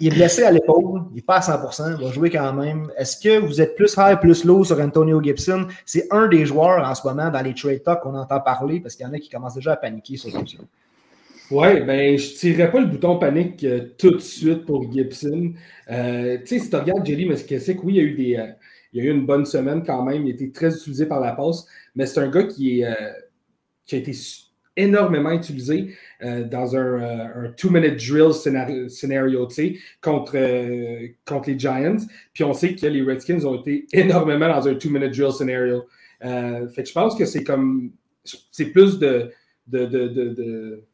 il est blessé à l'épaule, il n'est pas à 100%, il va jouer quand même. Est-ce que vous êtes plus high, plus low sur Antonio Gibson? C'est un des joueurs en ce moment dans les trade talks qu'on entend parler parce qu'il y en a qui commencent déjà à paniquer sur Gibson. Oui, ben, je ne tirerais pas le bouton panique tout de suite pour Gibson. Tu sais, si tu regardes Jelly que oui, il y a eu des. Il a eu une bonne semaine quand même. Il a été très utilisé par la passe, mais c'est un gars qui, euh, a été énormément utilisé euh, dans un, euh, un two-minute drill scénario, contre, contre les Giants. Puis on sait que les Redskins ont été énormément dans un two-minute drill scénario. Fait que je pense que c'est comme. C'est plus de, de, de, de,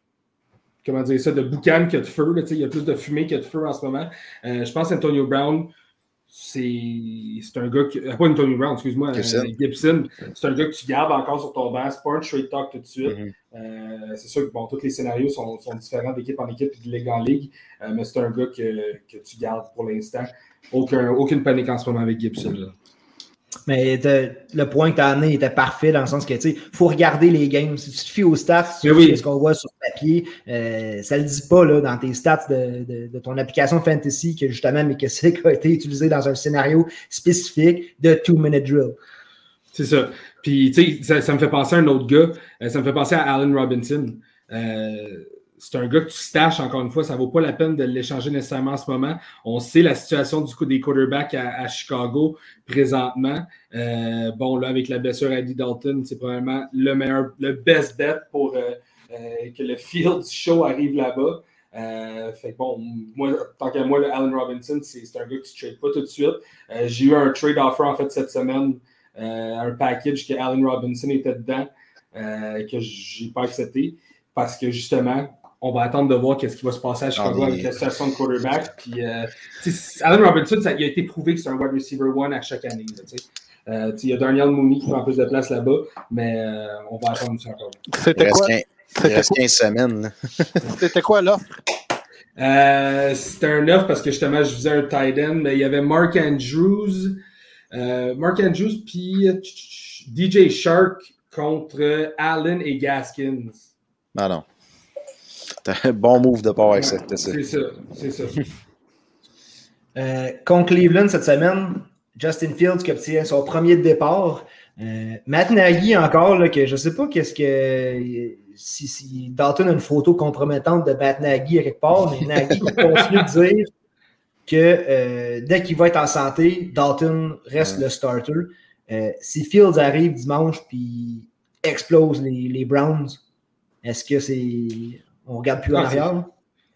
comment dire ça, de boucan que de feu. Il y a plus de fumée que de feu en ce moment. Je pense Antonio Brown, c'est un gars qui. Pas Brown, excuse-moi, Gibson. euh, Gibson. C'est un gars que tu gardes encore sur ton banc. C'est pas un straight talk tout de suite. Mhm. Euh, c'est sûr que bon, tous les scénarios sont, sont différents d'équipe en équipe et de ligue en ligue, euh, mais c'est un gars que, que tu gardes pour l'instant. Aucun, aucune panique en ce moment avec Gibson. là. Mais le point que tu as amené était parfait dans le sens que, tu sais, il faut regarder les games. Si tu te fies aux stats, si oui. ce qu'on voit sur papier, euh, ça ne le dit pas là, dans tes stats de, de- de ton application Fantasy que justement, mais que c'est a été utilisé dans un scénario spécifique de two-minute drill. C'est ça. Puis, tu sais, ça, ça me fait penser à un autre gars. Euh, ça me fait penser à Allen Robinson. Euh, c'est un gars que tu staches, encore une fois. Ça ne vaut pas la peine de l'échanger nécessairement en ce moment. On sait la situation du coup des quarterbacks à, Chicago présentement. Euh, bon, là, avec la blessure à Eddie Dalton, c'est probablement le meilleur, le best bet pour euh, euh, que le field show arrive là-bas. Fait que bon, moi, tant qu'à moi, le Allen Robinson, c'est un gars que tu ne trades pas tout de suite. J'ai eu un trade offer en fait cette semaine, un package que Allen Robinson était dedans, que j'ai pas accepté parce que justement, on va attendre de voir qu'est-ce qui va se passer à Chicago Ah, mais- avec la situation de quarterback. Puis, euh, ça, il a été prouvé que c'est un wide receiver one à chaque année. là. Euh, il y a Daniel Mooney qui prend plus de place là-bas, mais euh, on va attendre ça encore. C'était reste, quoi, c'était quoi, 15 semaines. c'était quoi l'offre? Euh, c'était un 9 parce que justement, je faisais un tight end, mais il y avait Mark Andrews, euh, Mark Andrews, puis DJ Shark contre Allen et Gaskins. Non, non. Un bon move de part avec ça. c'est ça. C'est ça, c'est ça. Euh, contre Cleveland cette semaine, Justin Fields qui obtient son premier départ. Euh, Matt Nagy encore, là, que je ne sais pas qu'est-ce que. Si, si Dalton a une photo compromettante de Matt Nagy à quelque part, mais Nagy continue de dire que euh, dès qu'il va être en santé, Dalton reste Ouais. le starter. Euh, si Fields arrive dimanche puis explose les, les Browns, est-ce que c'est. On regarde plus en arrière?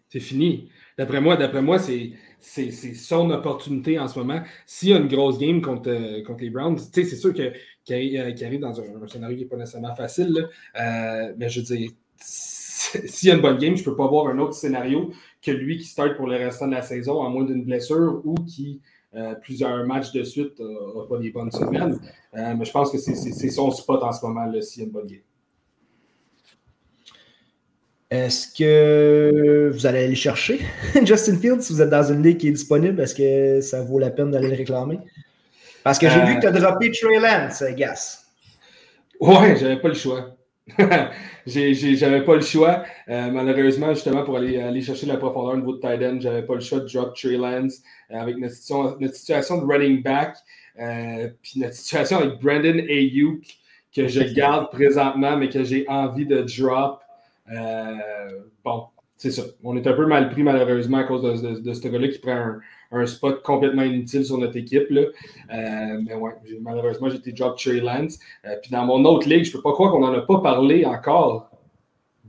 C'est fini. D'après moi, d'après moi, c'est, son opportunité en ce moment. S'il y a une grosse game contre, euh, contre les Browns, c'est sûr que, qu'il arrive, euh, qu'il arrive dans un, un scénario qui n'est pas nécessairement facile. là. Euh, mais je veux dire, s'il y a une bonne game, je ne peux pas voir un autre scénario que lui qui start pour le restant de la saison, à moins d'une blessure ou qui, euh, plusieurs matchs de suite, n'a pas des bonnes semaines. Mais je pense que c'est, son spot en ce moment, s'il y a une bonne game. Est-ce que vous allez aller chercher? Justin Fields si vous êtes dans une ligue qui est disponible? Est-ce que ça vaut la peine d'aller le réclamer? Parce que j'ai Euh, vu que tu as droppé Trey Lance, Gas. Ouais, j'avais pas le choix. J'avais pas le choix. Euh, malheureusement, justement, pour aller, aller chercher la profondeur au niveau de tight end, j'avais pas le choix de drop Trey Lance euh, avec notre situation, notre situation de running back, euh, puis notre situation avec Brandon Ayuk que je garde présentement, mais que j'ai envie de drop. Euh, bon, c'est ça. On est un peu mal pris, malheureusement, à cause de, de- de ce gars-là qui prend un, un spot complètement inutile sur notre équipe. Là. Euh, mais ouais, malheureusement, j'ai été drop Trey Lance. Euh, puis dans mon autre ligue, je peux pas croire qu'on n'en a pas parlé encore.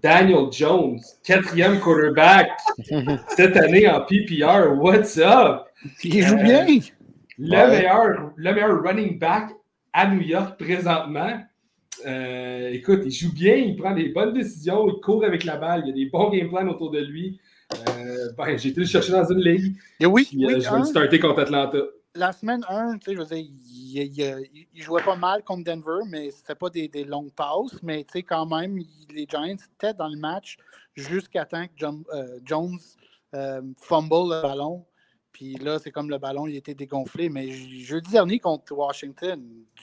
Daniel Jones, quatrième quarterback cette année en PPR. What's up? Il joue Euh, bien. Le, Ouais. meilleur, le meilleur running back à New York présentement. Euh, écoute, il joue bien, il prend des bonnes décisions, il court avec la balle, il y a des bons game plans autour de lui. Euh, ben, j'ai été le chercher dans une ligue. Et oui, Puis, euh, je vais hein? le starter contre Atlanta. la semaine 1, je veux dire, il, il, jouait pas mal contre Denver, mais c'était pas des, des, longues passes. Mais quand même, les Giants étaient dans le match jusqu'à temps que Jones fumble le ballon. Puis là, c'est comme le ballon, il était dégonflé. Mais jeudi dernier contre Washington,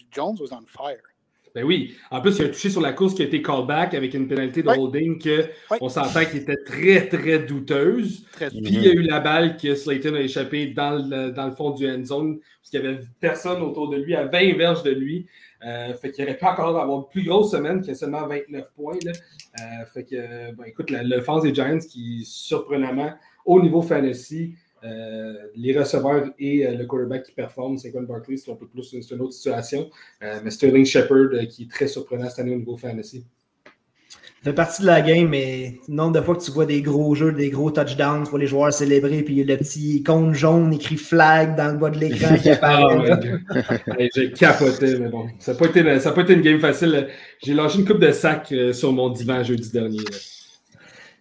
Jones was on fire. Ben oui. En plus, il a touché sur la course qui a été callback avec une pénalité de holding que on s'entend qu'il était très, très douteuse. Puis il y a eu la balle que Slayton a échappé dans le, dans le fond du end zone parce qu'il n'y avait personne autour de lui, à 20 verges de lui. Euh, fait qu'il aurait pas encore avoir une plus grosse semaine qui a seulement 29 points. Là. Euh, fait que, ben, écoute, l'offense des Giants qui, surprenamment, au niveau fantasy, euh, les receveurs et euh, le quarterback qui performent, c'est Gwen Barkley, c'est un peu plus c'est une autre situation. Euh, mais Sterling Shepard qui est très surprenant cette année au niveau fantasy. Ça fait partie de la game, mais le nombre de fois que tu vois des gros jeux, des gros touchdowns, tu vois les joueurs célébrer, puis le petit compte jaune écrit flag dans le bas de l'écran qui apparaît. Ah, J'ai capoté, mais bon. Ça n'a pas, pas, été une game facile. J'ai lâché une coupe de sac sur mon divan jeudi dernier.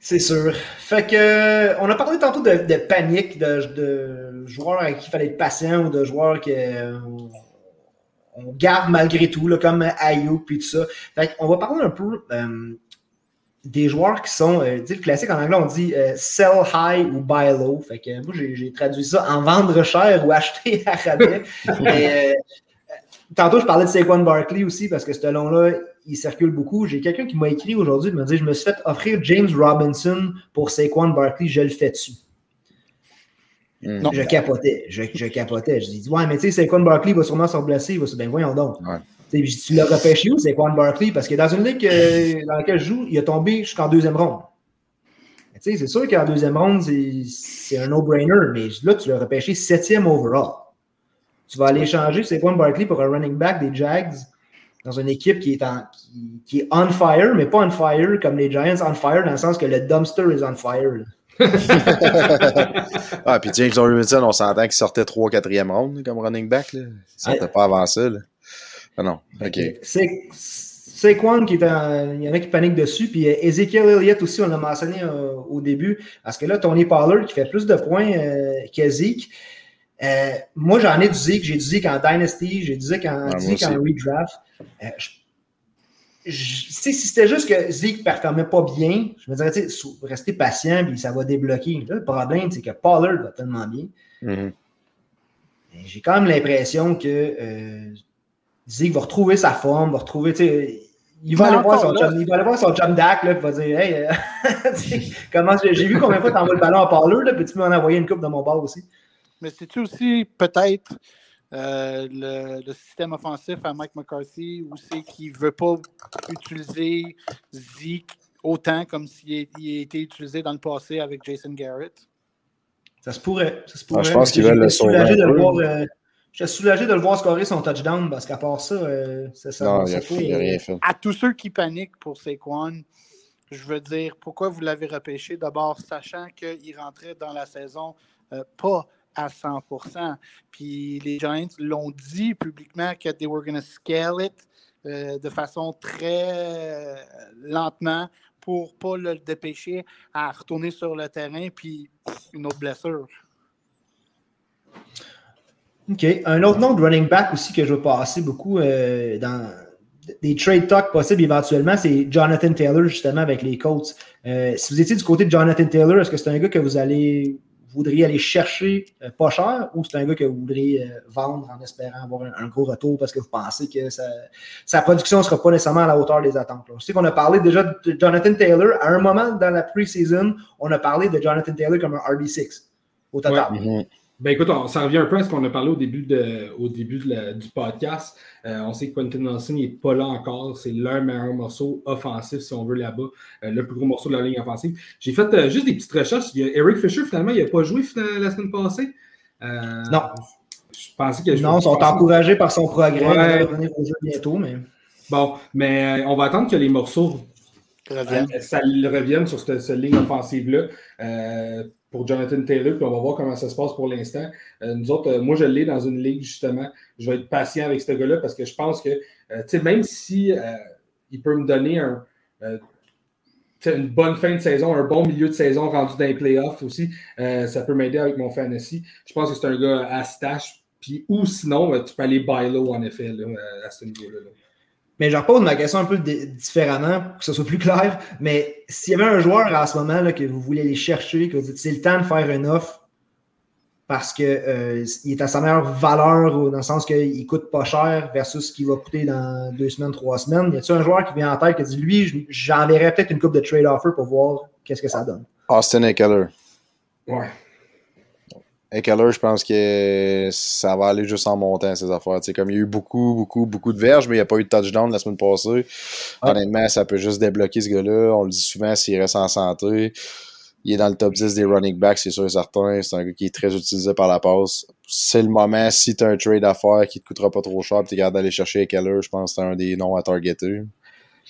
C'est sûr. Fait que on a parlé tantôt de, panique, de, joueurs avec qui il fallait être patient ou de joueurs que euh, on garde malgré tout, là, comme Ayuk et tout ça. Fait on va parler un peu euh, des joueurs qui sont, euh, le classique en anglais, on dit sell high ou buy low. Fait que moi, j'ai traduit ça en vendre cher ou acheter à rabais. tantôt, je parlais de Saquon Barkley aussi parce que ce long-là, il circule beaucoup. J'ai quelqu'un qui m'a écrit aujourd'hui de me dire Je me suis fait offrir James Robinson pour Saquon Barkley, je le fais dessus. Hmm. Je capotais. Je, je, capotais. Je dis Ouais, mais tu sais, Saquon Barkley va sûrement se blesser. Il va se Ben voyons donc. Tu l'as repêché où, Saquon Barkley? Parce que dans une ligue euh, dans laquelle je joue, il a tombé jusqu'en deuxième ronde. C'est sûr qu'en deuxième ronde, c'est un no-brainer, mais là, tu l'as repêché septième overall. Tu vas aller changer Saquon Barkley pour un running back des Jags dans une équipe qui est, en, qui, est on fire, mais pas on fire comme les Giants, on fire dans le sens que le dumpster is on fire. ah, puis James Robinson, on s'entend qu'il sortait 3 4e ronde comme running back. Là. Ça n'était pas avancé. Là. Ah non, OK. C'est Quan qui est en, il y en a qui paniquent dessus, puis euh, Ezekiel Elliott aussi, on l'a mentionné euh, au début, parce que là, Tony Pollard qui fait plus de points euh, qu'Ezek, euh, moi, j'en ai du Zeke. J'ai du Zeke en Dynasty, j'ai du Zeke en, en Redraft. Euh, si c'était juste que Zeke ne performait pas bien, je me dirais, rester patient, puis ça va débloquer. le problème, c'est que Pollard va tellement bien. Mm-hmm. J'ai quand même l'impression que euh, Zeke va retrouver sa forme, va retrouver, il va, aller voir son jump, il va aller voir son jump dack, là, il va dire Hey, comment j'ai vu combien de fois tu envoies le ballon à Pollard, là, puis tu m'en envoyer une coupe de mon bord aussi. Mais c'est-tu aussi peut-être euh, le, système offensif à Mike McCarthy ou c'est qu'il ne veut pas utiliser Zeke autant comme s'il a, été utilisé dans le passé avec Jason Garrett? Ça se pourrait. Ça se pourrait. Ah, je pense qu'il va le sauver. De le voir, euh, je suis soulagé de le voir scorer son touchdown parce qu'à part ça, euh, c'est ça. Non, il a, rien fait. À tous ceux qui paniquent pour Saquon, je veux dire, pourquoi vous l'avez repêché? D'abord, sachant qu'il rentrait dans la saison pas à 100 Puis les Giants l'ont dit publiquement que they were going to scale it euh, de façon très euh, lentement pour ne pas le dépêcher à retourner sur le terrain puis une autre blessure. OK. Un autre nom de running back aussi que je veux passer beaucoup euh, dans des trade talks possibles éventuellement, c'est Jonathan Taylor, justement, avec les Colts. si vous étiez du côté de Jonathan Taylor, est-ce que c'est un gars que vous allez voudriez aller chercher euh, pas cher ou c'est un gars que vous voudriez euh, vendre en espérant avoir un, gros retour parce que vous pensez que sa production ne sera pas nécessairement à la hauteur des attentes. Je sais qu'on a parlé déjà de Jonathan Taylor. À un moment dans la pre-season, on a parlé de Jonathan Taylor comme un RB6 au total. Mm-hmm. Ben écoute, on, ça revient un peu à ce qu'on a parlé au début, de, au début du podcast. Euh, on sait que Quentin Nelson n'est pas là encore. C'est leur meilleur morceau offensif, si on veut, là-bas. Euh, le plus gros morceau de la ligne offensive. J'ai fait euh, juste des petites recherches. Il y a Eric Fisher, finalement, il n'a pas joué la semaine passée. non. Je pensais que Non, ils sont encouragés par son progrès. Il va revenir au jeu bientôt, mais. Bon, mais on va attendre que les morceaux reviennent. ça revienne sur cette, cette ligne offensive-là pour Jonathan Taylor, puis on va voir comment ça se passe pour l'instant. Euh, nous autres, euh, moi, je l'ai dans une ligue, justement. Je vais être patient avec ce gars-là parce que je pense que, euh, tu sais, même si il peut me donner un, une bonne fin de saison, un bon milieu de saison rendu dans les playoffs aussi, ça peut m'aider avec mon fantasy. Je pense que c'est un gars à stash Puis, ou sinon, tu peux aller buy low, en effet, à ce niveau-là. là. Mais je repose ma question un peu di- différemment pour que ce soit plus clair. Mais s'il y avait un joueur en ce moment là, que vous voulez aller chercher, que vous dites c'est le temps de faire une offre parce qu'il est à sa meilleure valeur ou dans le sens qu'il coûte pas cher versus ce qu'il va coûter dans deux semaines, trois semaines. Y a-t-il un joueur qui vient en tête qui dit lui, je- j'enverrais peut-être une coupe de trade offer pour voir qu'est-ce que ça donne? Austin Eckler. Ouais. Eckler, je pense que ça va aller juste en montant, ces affaires. Tu sais, comme il y a eu beaucoup, beaucoup, beaucoup de verges, mais il n'y a pas eu de touchdown la semaine passée. Honnêtement, ça peut juste débloquer ce gars-là. On le dit souvent, s'il reste en santé. Il est dans le top 10 des running backs, c'est sûr et certain. C'est un gars qui est très utilisé par la passe. C'est le moment, si tu as un trade à faire qui te coûtera pas trop cher, tu es capable d'aller chercher Eckler, je pense que c'est un des noms à targeter.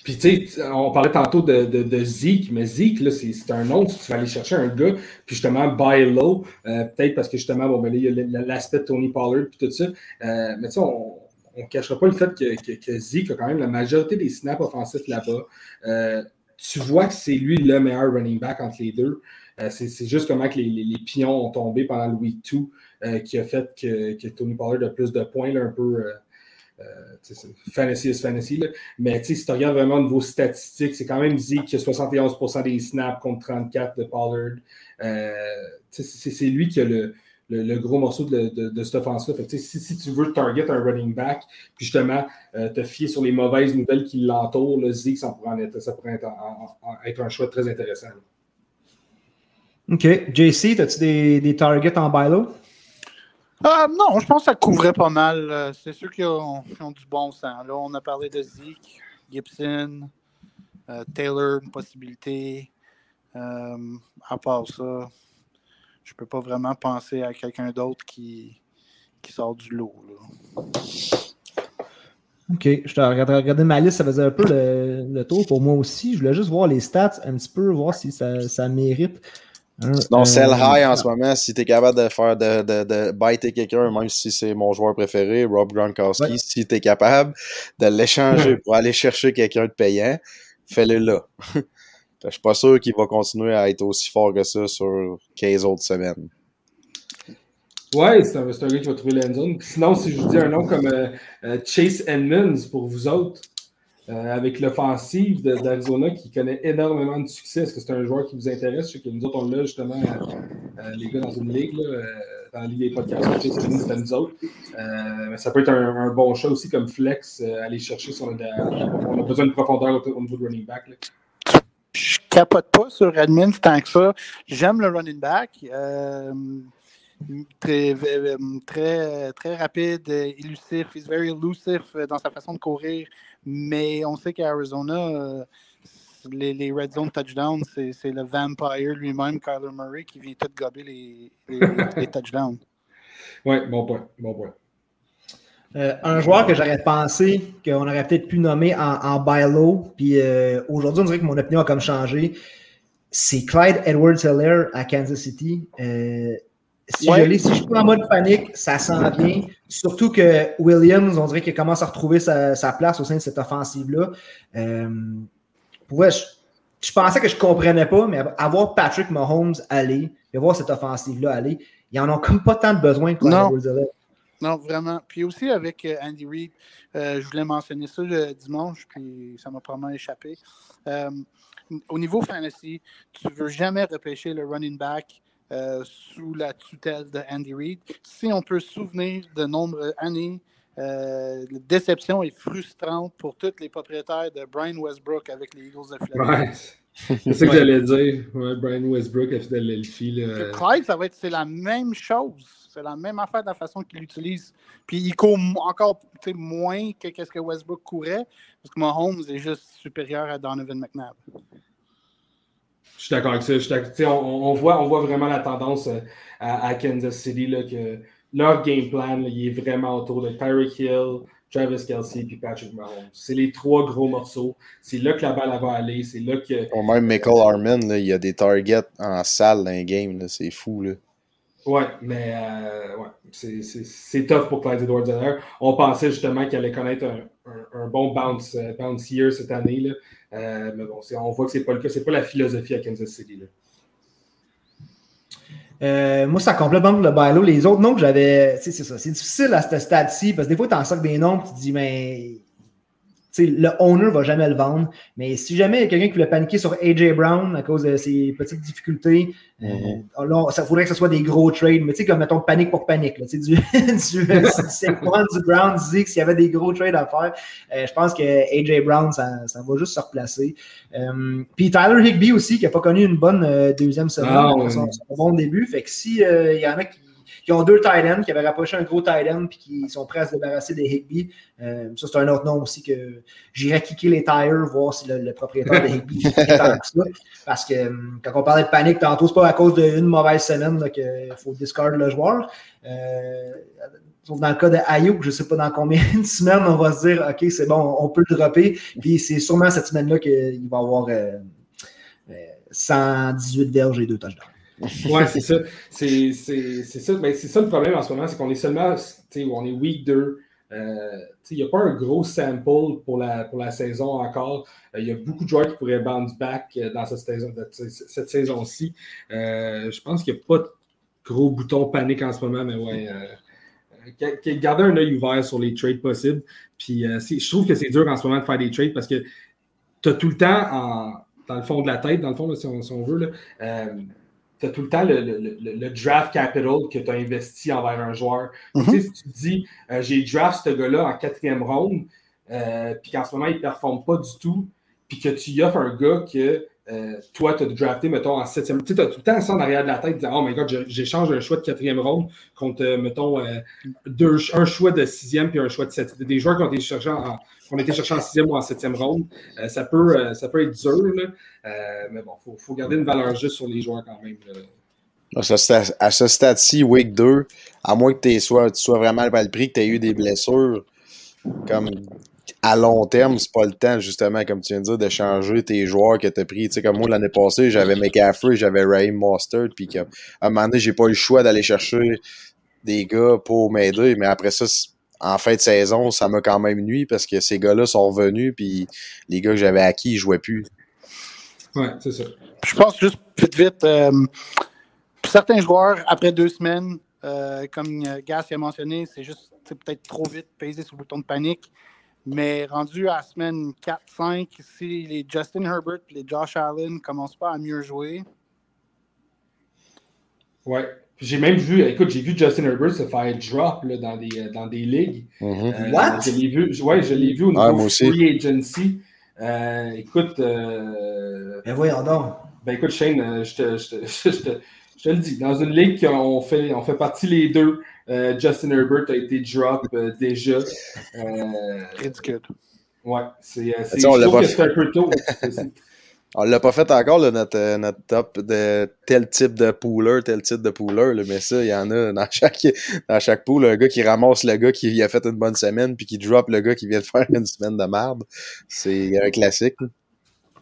Puis, tu sais, on parlait tantôt de, de, de Zeke, mais Zeke, là, c'est un nom, si tu vas aller chercher un gars, puis justement, buy low, euh, peut-être parce que justement, bon, ben là, il y a l'aspect Tony Pollard, puis tout ça. Euh, mais tu sais, on ne cachera pas le fait que, que, que Zeke a quand même la majorité des snaps offensifs là-bas. Euh, tu vois que c'est lui le meilleur running back entre les deux. Euh, c'est juste comment que les, les, pions ont tombé pendant le week 2 euh, qui a fait que, que Tony Pollard a plus de points, là, un peu. Fantasy is fantasy. Mais si tu regardes vraiment au niveau statistique, c'est quand même dit a 71% des snaps contre 34 de Pollard. Euh, c'est lui qui a le, gros morceau de, de, de cette offense-là. Que, si, tu veux target un running back, puis justement euh, te fier sur les mauvaises nouvelles qui l'entourent, le Zeke, ça pourrait, être, un choix très intéressant. OK. JC, as-tu des, des targets en buy Ah, non, je pense que ça couvrait pas mal. Euh, C'est sûr qu'ils ont, du bon sens. Là, on a parlé de Zeke, Gibson, euh, Taylor, une possibilité. Euh, à part ça, je peux pas vraiment penser à quelqu'un d'autre qui, qui sort du lot. OK. Je t'ai regardé, regardé ma liste, ça faisait un peu le, le tour pour moi aussi. Je voulais juste voir les stats un petit peu, voir si ça, ça mérite. Non, euh, sell high en ce moment, si tu es capable de faire de, de, de biter quelqu'un, même si c'est mon joueur préféré, Rob Gronkowski, Ouais. si tu es capable de l'échanger pour aller chercher quelqu'un de payant, fais-le là. Je suis pas sûr qu'il va continuer à être aussi fort que ça sur 15 autres semaines. Ouais, c'est un, un gars qui va trouver l'end zone. Sinon, si je vous dis un nom comme euh, euh, Chase Edmonds pour vous autres, euh, avec l'offensive d'Arizona qui connaît énormément de succès, est-ce que c'est un joueur qui vous intéresse? Je sais que nous autres, on l'a justement, euh, euh, les gars, dans une ligue, dans la ligue des podcasts. C'est à nous autres. Mais ça peut être un, bon choix aussi comme flex, aller chercher si on a, on a besoin de profondeur au, au niveau de running back. là. Je capote pas sur Edmonds tant que ça. J'aime le running back. très, très, très rapide, élusif. He's very elusive dans sa façon de courir. Mais on sait qu'à Arizona, euh, les, les red zone touchdowns, c'est le vampire lui-même, Kyler Murray, qui vient tout gober les, les, les touchdowns. Ouais, bon point. Bon point. Euh, un joueur que j'aurais pensé qu'on aurait peut-être pu nommer en, en buy low, puis euh, aujourd'hui, on dirait que mon opinion a comme changé. C'est Clyde Edwards-Helaire à Kansas City. Euh, si, Ouais. je l'ai- si je suis pas en mode panique, ça sent bien. Surtout que Williams, on dirait qu'il commence à retrouver sa, sa place au sein de cette offensive-là. Euh, ouais, je, je pensais que je comprenais pas, mais avoir Patrick Mahomes aller, et voir cette offensive-là aller, ils en ont comme pas tant de besoin Clyde Non. Non, vraiment. Puis aussi avec euh, Andy Reid, euh, je voulais mentionner ça le dimanche, puis ça m'a probablement échappé. Euh, au niveau fantasy, tu ne veux jamais repêcher le running back euh, sous la tutelle de Andy Reid. Si on peut se souvenir de nombreuses années, euh, la déception est frustrante pour tous les propriétaires de Brian Westbrook avec les Eagles de Philadelphie. Ouais. C'est ça que j'allais dire. Ouais, Brian Westbrook a fait de l'Elfie. là. Clyde, ça va être c'est la même chose. C'est la même affaire de la façon qu'il l'utilise. Puis il court encore moins que ce que Westbrook courait, parce que Mahomes est juste supérieur à Donovan McNabb. Je suis d'accord avec ça. Je suis on, on voit, on voit vraiment la tendance euh, à, à Kansas City, là, que leur game plan, là, il est vraiment autour de Tyreek Hill, Travis Kelsey et Patrick Mahomes. C'est les trois gros morceaux. C'est là que la balle va aller. C'est là que. Même Michael Harmon, là, il y a des targets en salle dans les games, c'est fou. Là. Ouais, mais euh, ouais, c'est- tough pour Clyde edwards On pensait justement qu'il allait connaître un, un- un bon bounce, euh, bounce year cette année. Là. Euh, mais bon, on voit que c'est pas le cas. C'est pas la philosophie à Kansas City. Là. Euh, moi, ça complètement le bailo. Les autres noms que j'avais, c'est ça. C'est difficile à ce stade-ci parce que des fois, tu en sors des noms et tu te dis, mais le owner va jamais le vendre. Mais si jamais il y a quelqu'un qui voulait paniquer sur AJ Brown à cause de ses petites difficultés, euh, mm-hmm. ça faudrait que ce soit des gros trades. Mais tu sais, comme mettons panique pour panique. Là, du, du, du, du Brown dit que s'il y avait des gros trades à faire, euh, je pense que AJ Brown, ça, ça, va juste se replacer. Euh, puis Tyler Higby aussi, qui n'a pas connu une bonne deuxième semaine, ah, son, bon début. Fait que si il y en a qui qui ont deux tight ends, qui avaient rapproché un gros tight end, puis qui sont prêts à se débarrasser des Higby. Euh, ça, c'est un autre nom aussi que j'irais kicker les tires, voir si le, propriétaire des Higby ça. Parce que euh, quand on parlait de panique tantôt, c'est pas à cause d'une mauvaise semaine qu'il faut discard le joueur. Euh, sauf dans le cas de Ayuk, je ne sais pas dans combien de semaines on va se dire OK, c'est bon, on peut le dropper. Puis c'est sûrement cette semaine-là qu'il va avoir 118 verges et deux touchdowns. Oui, c'est ça. C'est ça. Ben, c'est ça le problème en ce moment, c'est qu'on est seulement, on est week 2. Euh, il n'y a pas un gros sample pour la, pour la saison encore. Euh, il y a beaucoup de joueurs qui pourraient bounce back euh, dans cette, saison, cette saison-ci. je pense qu'il n'y a pas de gros bouton panique en ce moment, mais ouais. gardez un œil ouvert sur les trades possibles. Puis je trouve que c'est dur en ce moment de faire des trades parce que tu as tout le temps dans le fond de la tête, dans le fond, si, on, veut, là, tu as tout le temps le, draft capital que tu as investi envers un joueur. Tu sais, mhm. si tu dis, euh, j'ai draft ce gars-là en quatrième ronde, euh, puis qu'en ce moment, il ne performe pas du tout, puis que tu y offres un gars que euh, toi, tu as drafté, mettons, en septième. Tu sais, as tout le temps ça en arrière de la tête, disant, oh my god, j'échange un choix de quatrième ronde contre, mettons, deux, un choix de sixième puis un choix de septième. Des joueurs qui ont été cherchés en, on était cherché en sixième ou en septième ronde. Euh, ça, peut, euh, ça peut être dur, euh, mais bon, il faut, garder une valeur juste sur les joueurs quand même. À ce stade-ci, week 2, à moins que tu sois, vraiment mal pris, que tu aies eu des blessures, comme à long terme, c'est pas le temps, justement, comme tu viens de dire, de changer tes joueurs que tu as pris. Tu sais, comme moi, l'année passée, j'avais McCaffrey, j'avais Ray Mostert, puis à un moment donné, j'ai pas eu le choix d'aller chercher des gars pour m'aider, mais après ça, en fin de saison, ça m'a quand même nuit parce que ces gars-là sont revenus, puis les gars que j'avais acquis, ils jouaient plus. Oui, c'est ça. Je pense juste vite, vite, euh, certains joueurs, après deux semaines, euh, comme Gas a mentionné, c'est juste peut-être trop vite peser sur le bouton de panique. Mais rendu à la semaine 4-5, si les Justin Herbert et les Josh Allen ne commencent pas à mieux jouer. Ouais. J'ai même vu, écoute, j'ai vu Justin Herbert se faire drop là, dans, des, dans des ligues. Mm-hmm. Euh, What? Je l'ai vu, ouais, je l'ai vu au niveau free agency. Euh, écoute. Euh, ben voyons donc. Ben écoute, Shane, je te, je, te, je, te, je te, le dis. Dans une ligue on fait, on fait partie les deux, Justin Herbert a été drop déjà. Ridicule. Ouais, c'est, je trouve que c'est un peu tôt. On l'a pas fait encore, notre, euh, notre top de tel type de pooler, tel type de pooler, mais ça, il y en a dans chaque, dans chaque pool, un gars qui ramasse le gars qui a fait une bonne semaine, puis qui drop le gars qui vient de faire une semaine de merde. C'est un classique.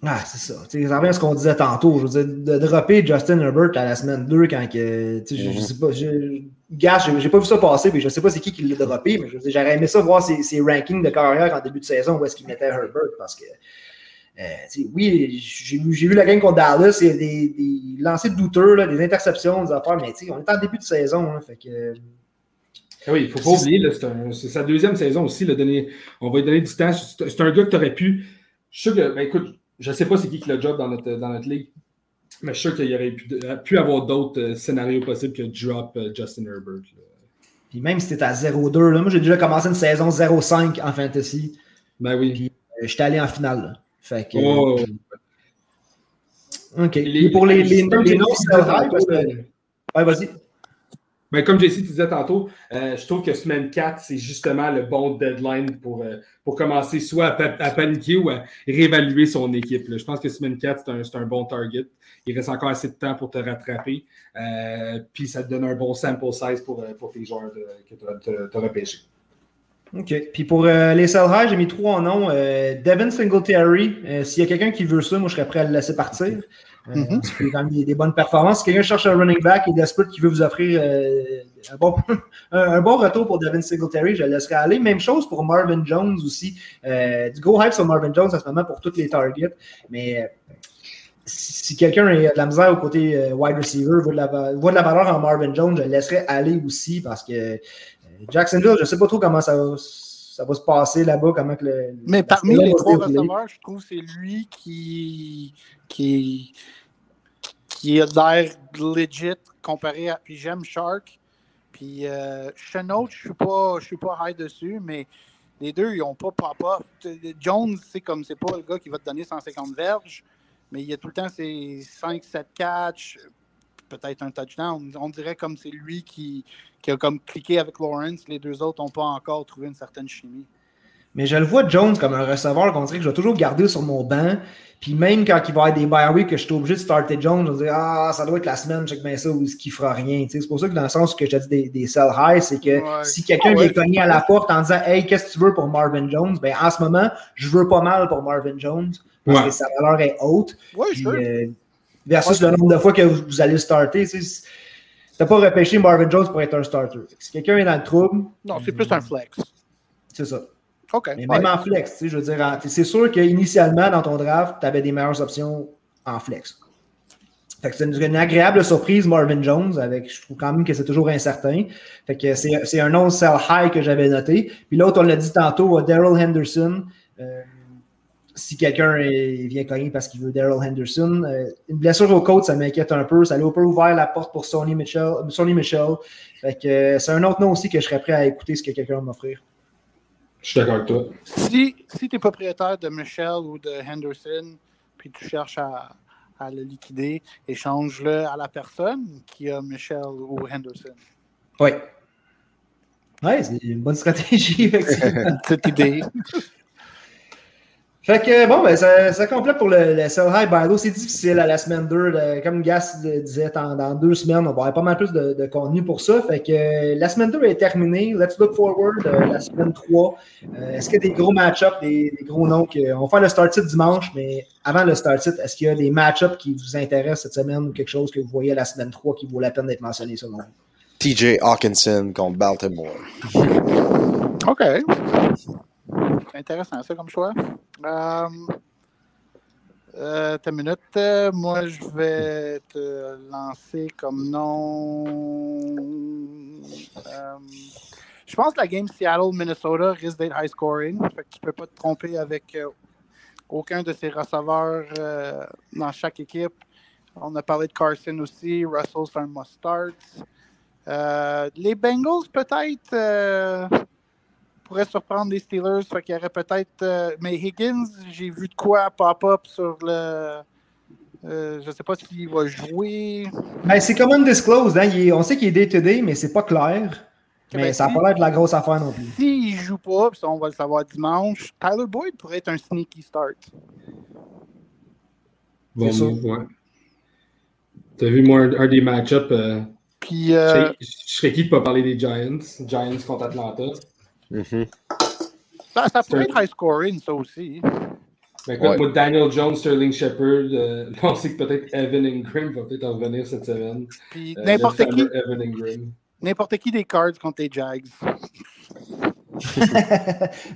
Ah, c'est ça. ça revient à ce qu'on disait tantôt. Je veux dire, de dropper Justin Herbert à la semaine 2 quand que. Je, je, sais pas. Gars, j'ai pas vu ça passer, puis je sais pas c'est qui qui l'a droppé, mais j'aurais aimé ça voir ses, ses, rankings de carrière en début de saison où est-ce qu'il mettait Herbert parce que oui, j'ai vu la game contre Dallas, il y a des, des lancers douteux, là, des interceptions, des affaires, mais on est en début de saison. Hein, fait que, ah oui, il ne faut pas oublier, c'est sa deuxième saison aussi. donner, on va lui donner du temps. C'est un gars que tu aurais pu. Je suis sûr que, ben, écoute, je ne sais pas c'est qui qui le job dans notre, dans notre ligue, mais je suis sûr qu'il y aurait pu, avoir d'autres euh, scénarios possibles que drop euh, Justin Herbert. Puis même si c'était à 0-2, moi j'ai déjà commencé une saison 0-5 en fantasy. Ben oui. Puis j'étais allé en finale. Là. Fait que. Oh. OK. Et pour les, les, les, Ouais, vas-y. Ben, comme JC disait tantôt, euh, je trouve que semaine 4, c'est justement le bon deadline pour, euh, pour commencer soit à, paniquer ou à réévaluer son équipe. Je pense que semaine 4, c'est un, un, bon target. Il reste encore assez de temps pour te rattraper. Euh, puis ça te donne un bon sample size pour, pour tes joueurs que tu as repêchés. OK. Puis pour euh, les sell high, j'ai mis trois noms. Euh, Devin Singletary, euh, s'il y a quelqu'un qui veut ça, moi je serais prêt à le laisser partir. Mm -hmm. quand même des, bonnes performances. Si quelqu'un cherche un running back et desperate qui veut vous offrir un, bon, un, bon retour pour Devin Singletary, je le laisserai aller. Même chose pour Marvin Jones aussi. du gros hype sur Marvin Jones en ce moment pour toutes les targets. Mais si, quelqu'un a de la misère au côté wide receiver, voit de, la, voit de la valeur en Marvin Jones, je le laisserais aller aussi parce que Jacksonville, je ne sais pas trop comment ça va, ça va se passer là-bas, comment que le. Mais parmi les trois receveurs, je trouve que c'est lui qui, qui, qui a l'air legit comparé à. Puis j'aime Shark. Puis euh, Chenault, je suis pas, je suis pas high dessus, mais les deux, ils ont pas pop-up. Jones, c'est comme c'est pas le gars qui va te donner 150 verges, mais il y a tout le temps ses 5-7 catchs, peut-être un touchdown. On dirait comme c'est lui qui, qui a comme cliqué avec Lawrence. Les deux autres n'ont pas encore trouvé une certaine chimie. Mais je le vois Jones comme un receveur qu'on dirait que je vais toujours garder sur mon banc. Puis même quand il va y avoir des bye week que je suis obligé de starter Jones, je vais dire Ah, ça doit être la semaine, check bien ça, ou ce qui fera rien. Sais, C'est pour ça que dans le sens que je te dis des, des sell high, c'est que Ouais. si quelqu'un Ah ouais, vient cogner à la porte en disant Hey, qu'est-ce que tu veux pour Marvin Jones? Ben en ce moment, je veux pas mal pour Marvin Jones parce Ouais. que sa valeur est haute. Oui, Puis, sûr. euh, versus le nombre de fois que vous, vous allez starter. Tu t'as pas repêché Marvin Jones pour être un starter. Si quelqu'un est dans le trouble, Non, c'est plus un flex. c'est ça. OK. Mais ouais. même en flex, tu sais, je veux dire, c'est sûr qu'initialement, dans ton draft, tu avais des meilleures options en flex. Fait que c'est une, une agréable surprise, Marvin Jones, avec, je trouve quand même que c'est toujours incertain. Fait que c'est un non sell high que j'avais noté. Puis l'autre, on l'a dit tantôt, euh, Daryl Henderson. Euh, si quelqu'un vient cogner parce qu'il veut Daryl Henderson, euh, une blessure au côte, ça m'inquiète un peu. Ça a un peu ouvert la porte pour Sony Mitchell. Sony Mitchell. Fait que euh, c'est un autre nom aussi que je serais prêt à écouter ce que quelqu'un va m'offrir. Je suis d'accord avec toi. Si, si tu es propriétaire de Michel ou de Henderson, puis tu cherches à, à le liquider, échange-le à la personne qui a Michel ou Henderson. Oui. Ouais, c'est une bonne stratégie, effectivement. Cette idée. Fait que, bon, ben, ça, ça complète pour le, le Sell High. C'est difficile à la semaine 2. le- comme Gas le disait, dans, dans deux semaines, on va avoir pas mal plus de, de contenu pour ça. Fait que euh, la semaine 2 est terminée. Let's look forward. euh, la semaine 3. Euh, est-ce qu'il y a des gros match-ups, des, des gros noms? Que, on va faire le start-it dimanche, mais avant le start-it, est-ce qu'il y a des match-ups qui vous intéressent cette semaine ou quelque chose que vous voyez à la semaine 3 qui vaut la peine d'être mentionné selon vous? TJ Hawkinson contre Baltimore. OK. C'est intéressant, ça, comme choix. Euh, euh, ta minute. Moi, je vais te lancer comme nom. Euh, je pense que la game Seattle-Minnesota risque d'être high scoring. Fait que tu peux pas te tromper avec euh, aucun de ces receveurs dans chaque équipe. On a parlé de Carson aussi. Russell, c'est un must-start. Les Bengals, peut-être, pourraient surprendre les Steelers. Fait qu'il y aurait peut-être. euh, mais Higgins, j'ai vu de quoi pop-up sur le. euh, je sais pas s'il va jouer. Ben, c'est comme undisclosed. Hein? Il est- on sait qu'il est day-to-day, mais c'est pas clair. Mais Ben, ça n'a si- pas l'air de la grosse affaire non plus. S'il joue pas, puis ça, on va le savoir dimanche, Tyler Boyd pourrait être un sneaky start. Bon ouais. T'as vu, moi, un, un des match-ups. euh, Puis, euh, je, serais, je serais qui de pas parler des Giants? Giants contre Atlanta. Mhm. ça, ça pourrait être high scoring, ça aussi. Ben, écoute, Ouais. moi, Daniel Jones, Sterling Shepard, euh, on sait que peut-être Evan Ingram va peut-être en revenir cette semaine. Puis, Euh, n'importe qui, Evan Ingram. n'importe qui des cards contre les Jags.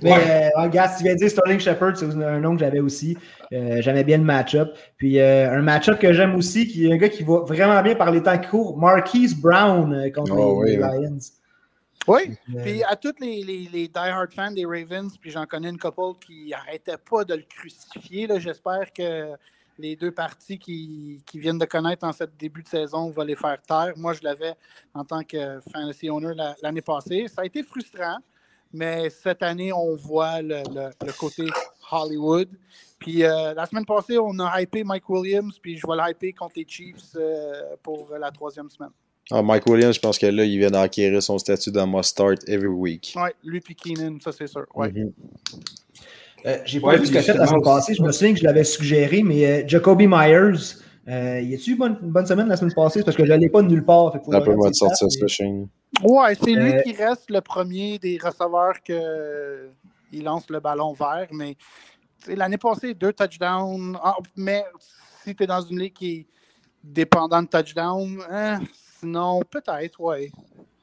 Mais Ouais. euh, regarde, si tu viens de dire Sterling Shepard, c'est un nom que j'avais aussi. Euh, J'aimais bien le match-up. Puis euh, un match-up que j'aime aussi, qui est un gars qui va vraiment bien par les temps qui courent, Marquise Brown euh, contre Oh, les, oui, les oui. Lions. Oui. Euh, Puis à tous les, les, les die-hard fans des Ravens, puis j'en connais une couple qui n'arrêtait pas de le crucifier. J'espère que les deux parties qui, qui viennent de connaître en ce début de saison vont les faire taire. Moi, je l'avais en tant que fantasy owner la- l'année passée. Ça a été frustrant, mais cette année, on voit le, le- le côté Hollywood. Puis euh, la semaine passée, on a hypé Mike Williams, puis je vais le hyper contre les Chiefs euh, pour la troisième semaine. Ah, Mike Williams, je pense que là, il vient d'acquérir son statut de must start every week. Oui, lui puis Keenan, ça c'est sûr. Ouais. Mhm. euh, J'ai pas Ouais, vu ce puis qu'il a fait la semaine passée. Je me souviens que je l'avais suggéré, mais euh, Jacoby Myers, euh, y a-tu eu bonne- une bonne semaine la semaine passée? Parce que je l'ai pas de nulle part. Fait faut moi de sortir ça, Shane. Ouais, c'est lui Euh, qui reste le premier des receveurs que il lance le ballon vert, mais l'année passée, deux touchdowns. Ah, mais si tu es dans une ligue qui est dépendante de touchdown, hein, sinon, peut-être, ouais.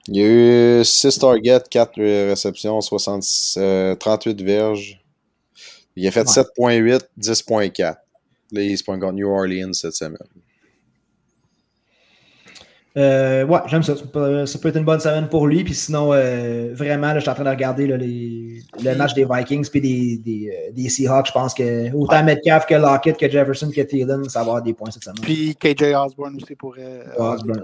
Il y a eu 6 targets, 4 réceptions, 60, euh, 38 verges. Il a fait Ouais. 7.8, 10.4. Là, il se pointe contre New Orleans cette semaine. Euh, ouais, j'aime ça. Ça peut, ça peut être une bonne semaine pour lui. Puis sinon, euh, vraiment, là, je suis en train de regarder là, les, le match des Vikings puis des, des, euh, des Seahawks. Je pense que autant Metcalf que Lockett, que Jefferson, que Thielen, ça va avoir des points cette semaine. Puis KJ Osborne aussi pourrait. euh, Osborne.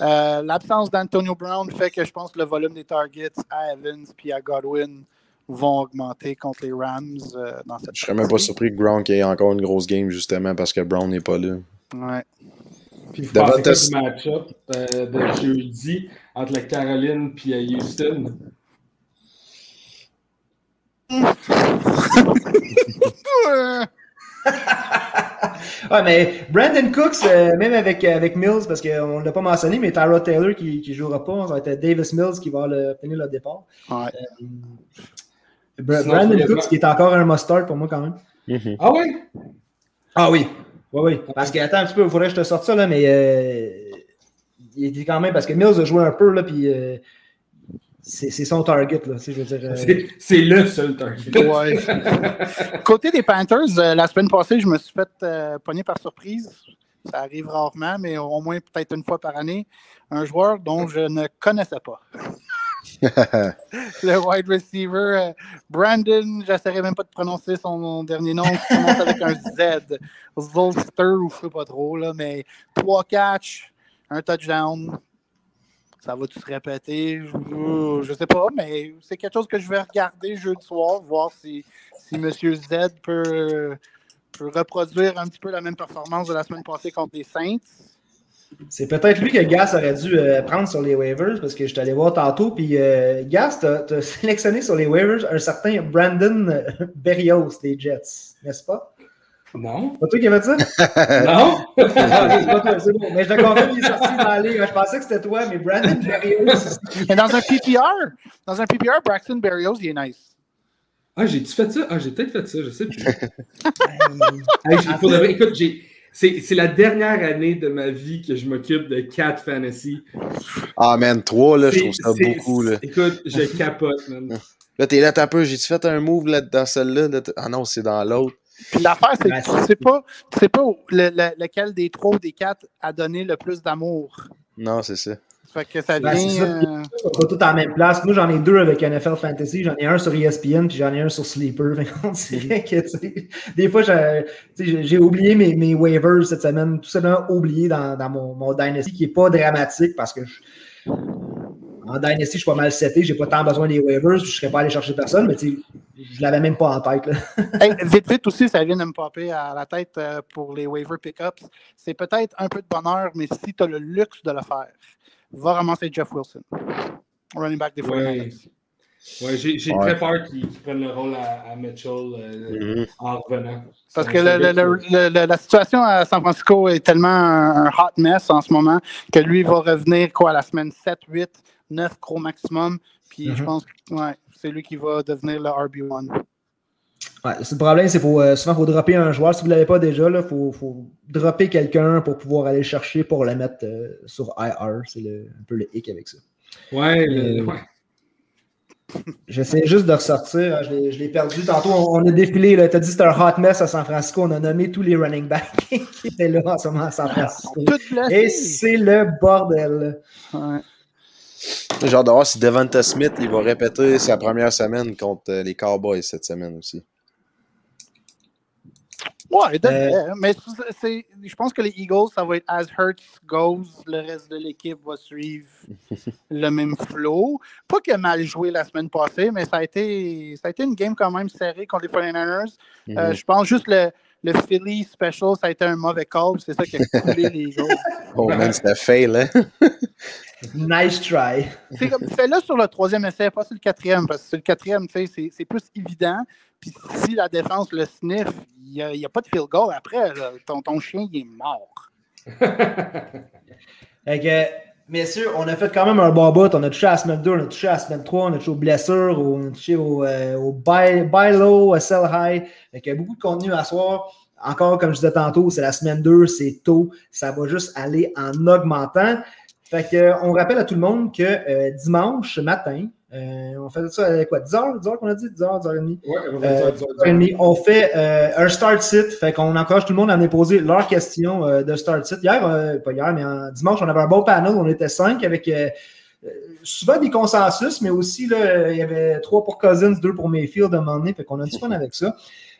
Euh, L'absence d'Antonio Brown fait que je pense que le volume des targets à Evans puis à Godwin vont augmenter contre les Rams euh, dans cette Je serais même pas surpris que Gronk ait encore une grosse game justement parce que Brown n'est pas là. Ouais. Puis pensez quoi ta- du match-up euh, de jeudi entre la Caroline et Houston? Ouais, mais Brandon Cooks, euh, même avec, avec Mills, parce qu'on ne l'a pas mentionné, mais Tyra Taylor qui ne jouera pas, ça va être Davis Mills qui va le, obtenir le départ. Ouais. Brandon Cooks qui est encore un must-start pour moi quand même. Ah ouais? Ah oui. Oui, oui. Parce que, attends un petit peu, il faudrait que je te sorte ça, là, mais euh, il était quand même, parce que Mills a joué un peu, là, puis euh, c'est son target, là, je veux dire. euh, C'est- C'est le seul target. Ouais. Côté des Panthers, euh, la semaine passée, je me suis fait euh, pogner par surprise. Ça arrive rarement, mais au moins peut-être une fois par année. Un joueur dont je ne connaissais pas. Le wide receiver euh, Brandon, j'essaierai même pas de prononcer son dernier nom, qui commence avec un Z. Zolster ou je sais pas trop, là, mais trois catchs, un touchdown. Ça va tout se répéter? Je, je sais pas, mais c'est quelque chose que je vais regarder jeudi soir, voir si, si M. Z peut, peut reproduire un petit peu la même performance de la semaine passée contre les Saints. C'est peut-être lui que Gas aurait dû euh, prendre sur les waivers parce que je suis allé voir tantôt. Puis euh, Gas, tu as, sélectionné sur les waivers un certain Brandon euh, Berrios des Jets, n'est-ce pas? Non? Pas toi qui avais dit ça? Non? C'est pas toi, c'est bon. Mais je te confirme qu'il est sorti dans la ligue. Je pensais que c'était toi, mais Brandon Berrios. Mais dans un PPR, dans un PPR, Braxton Berrios, il est nice. Ah, j'ai-tu fait ça? Ah, j'ai peut-être fait ça, je sais plus. Hey, vrai, écoute, j'ai. C'est la dernière année de ma vie que je m'occupe de Cat Fantasy. Ah, man, 3, là, je trouve ça beaucoup. Là, Écoute, je capote, man. là t'es là, t'as un peu. J'ai-tu fait un move là, dans celle-là? là? Ah non, c'est dans l'autre. Puis l'affaire, c'est que tu sais pas, tu sais pas le- le- lequel des trois ou des quatre a donné le plus d'amour. Non, c'est ça. Fait que ça Ben, devient. ça. euh, pas tous en même place. Moi, j'en ai deux avec NFL Fantasy. J'en ai un sur ESPN, puis j'en ai un sur Sleeper. Dirait que, des fois, j'ai oublié mes, mes waivers cette semaine. Tout simplement oublié dans, dans mon, mon Dynasty, qui n'est pas dramatique parce que je- en Dynasty, je suis pas mal seté. J'ai pas tant besoin des waivers. Je ne serais pas allé chercher personne, mais je l'avais même pas en tête. Hey, vite, vite aussi, ça vient de me popper à la tête euh, pour les waiver pickups. C'est peut-être un peu de bonheur, mais si tu as le luxe de le faire, va ramasser Jeff Wilson, running back des Ouais. 49ers. Ouais, j'ai Ouais. très peur qu'ils prennent le rôle à, à Mitchell euh, Mhm. en revenant. Parce que un le- le- gars le- qui- le- le- la situation à San Francisco est tellement un, un hot mess en ce moment que lui va revenir quoi, à la semaine 7, 8, 9 gros maximum. Puis je Mhm. pense que ouais, c'est lui qui va devenir le RB1. Ouais, le problème, c'est qu'il faut euh, souvent faut dropper un joueur. Si vous ne l'avez pas déjà, il faut, faut dropper quelqu'un pour pouvoir aller le chercher pour le mettre euh, sur IR. C'est un peu le hic avec ça. Ouais, le- Euh, ouais. J'essaie juste de ressortir. hein, Je l'ai- je l'ai perdu. Tantôt, on, on a défilé. Tu as dit que c'était un hot mess à San Francisco. On a nommé tous les running backs qui étaient là en ce moment à San Francisco. Tout Et c'est le bordel. Ouais. J'ai hâte de voir si Devonta Smith il va répéter sa première semaine contre les Cowboys cette semaine aussi. Ouais, Euh, hein, mais c'est- je pense que les Eagles, ça va être as Hurts goes, le reste de l'équipe va suivre le même flow. Pas qu'il a mal joué la semaine passée, mais ça a été, ça a été une game quand même serrée contre les 49ers. Euh, Mhm. je pense juste le, le Philly Special, ça a été un mauvais call, c'est ça qui a coulé les Eagles. Oh man, c'était fail, hein? Nice try. C'est comme- Fais-le sur le troisième essai, pas sur le quatrième, parce que sur le quatrième, tu sais, c'est plus évident. Puis si la défense le sniff, il n'y a, pas de field goal après. là. Ton, ton chien, il est mort. Fait que, messieurs, on a fait quand même un bon bout. On a touché à la semaine 2, on a touché à la semaine 3, on a touché aux blessures, on a touché au, euh, au buy, low, à sell high. Fait qu'il y a beaucoup de contenu à soir. Encore, comme je disais tantôt, c'est la semaine 2, c'est tôt. Ça va juste aller en augmentant. Fait que, on rappelle à tout le monde que euh, dimanche matin, on fait ça à quoi 10 heures 10 heures qu'on a dit? 10 heures, 10 heures et demie. Ouais, on Euh, ça, 10 heures et demie. On fait euh, un start sit. Fait qu'on encourage tout le monde à venir poser leurs questions euh, de start sit. Hier, euh, pas hier, mais en dimanche, on avait un bon panel. On était 5 avec euh, euh, souvent des consensus, mais aussi là, il y avait 3 pour Cousins, 2 pour Mayfield à un moment donné. Fait qu'on a du fun avec ça.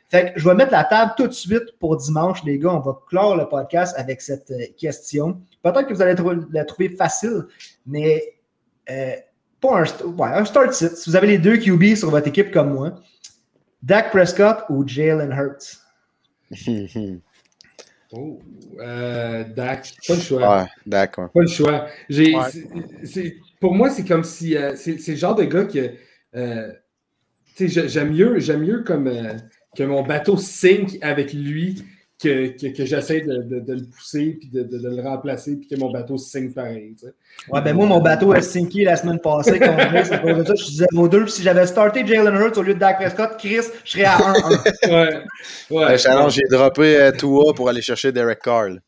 Fait que je vais mettre la table tout de suite pour dimanche, les gars. On va clore le podcast avec cette euh, question. Peut-être que vous allez la trouver facile, mais euh, pas un, st- ouais, un start sit. Si vous avez les deux QB sur votre équipe comme moi, Dak Prescott ou Jalen Hurts? Oh, euh, Dak, pas le choix. ouais, d'accord. Pas le choix. J'ai, pour moi, c'est comme si. euh, c'est, le genre de gars que. euh, tu sais, j'ai- j'aime mieux, j'aime mieux comme, euh, que mon bateau sink avec lui que, que, que j'essaie de, de- de le pousser puis de, de- de le remplacer puis que mon bateau sink pareil. tu sais. Ouais, ben moi, mon bateau a sinké la semaine passée. Ça je suis 0-2. Puis si j'avais starté Jalen Hurts au lieu de Dak Prescott, Chris, je serais à 1-1. Ouais. ouais. Challenge, j'ai droppé euh, Tua pour aller chercher Derek Carl.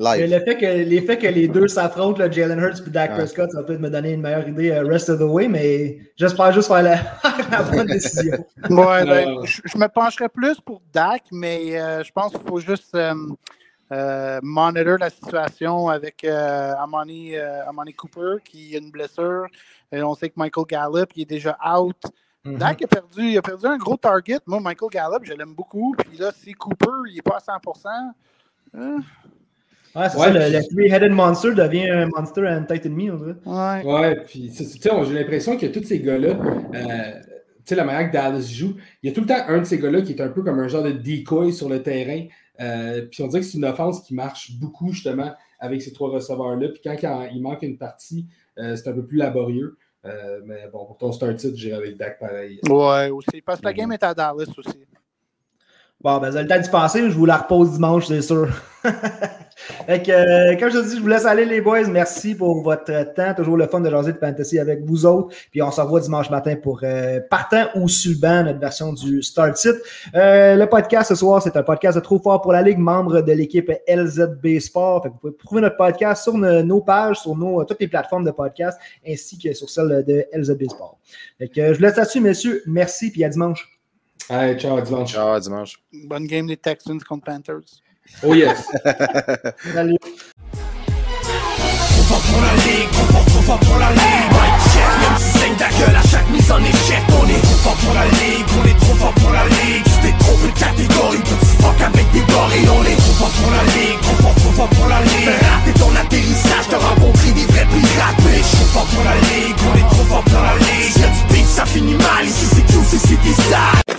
Mais Live. le fait que, l'effet que les deux s'affrontent, Jalen Hurts et Dak Ouais. Prescott, ça va peut-être me donner une meilleure idée euh, rest of the way, mais j'espère juste faire la, la bonne décision. Ouais, ben, je, je me pencherais plus pour Dak, mais euh, je pense qu'il faut juste euh, euh, monitor la situation avec euh, Amani, euh, Amani Cooper qui a une blessure. Et on sait que Michael Gallup il est déjà out. Mhm. Dak a perdu, il a perdu un gros target. Moi, Michael Gallup, je l'aime beaucoup. Puis là, si Cooper il n'est pas à 100%, euh, Ouais, c'est Ouais, ça, le, puis- le three-headed monster devient un monster and Titan Me, on dirait. ouais. Ouais, puis c'est- c'est- tu sais, on- j'ai l'impression que tous ces gars-là, euh, tu sais, la manière que Dallas joue, il y a tout le temps un de ces gars-là qui est un peu comme un genre de decoy sur le terrain. Euh, puis on dirait que c'est une offense qui marche beaucoup justement avec ces trois receveurs-là. Puis quand, quand il manque une partie, euh, c'est un peu plus laborieux. Euh, mais bon, pour ton start it, j'irai avec Dak pareil. Ouais, aussi. Parce que la game est à Dallas aussi. Bon, ben, le temps d'y penser, je vous la repose dimanche, c'est sûr. fait que, euh, comme je te dis, je vous laisse aller, les boys. Merci pour votre temps. Toujours le fun de jaser de fantasy avec vous autres. Puis on se revoit dimanche matin pour euh, Partant ou Suban, notre version du Start Sit. Euh, le podcast ce soir, c'est un podcast de Trop Fort pour la Ligue, membre de l'équipe LZB Sport. Fait que vous pouvez trouver notre podcast sur nos, nos pages, sur nos, toutes les plateformes de podcast, ainsi que sur celle de LZB Sport. Fait que, euh, je vous laisse là-dessus, messieurs. Merci, puis à dimanche. Allez, ciao, à dimanche. Ciao, à dimanche. Bonne game des Texans contre Panthers. Oh yes! Salut. Même si saigne ta gueule à chaque mise en échec On est trop fort pour la ligue, on est trop fort pour la ligue. C'était trop de catégorie, petit fuck avec des gorilles On est trop fort pour la ligue, trop fort, trop fort pour la ligue. Raté ton atterrissage, t'as rencontré des vrais pirates Mais je suis fort pour la ligue, on est trop fort pour la ligue. Si y'a du ça finit mal, ici c'est QCC, c'est des salles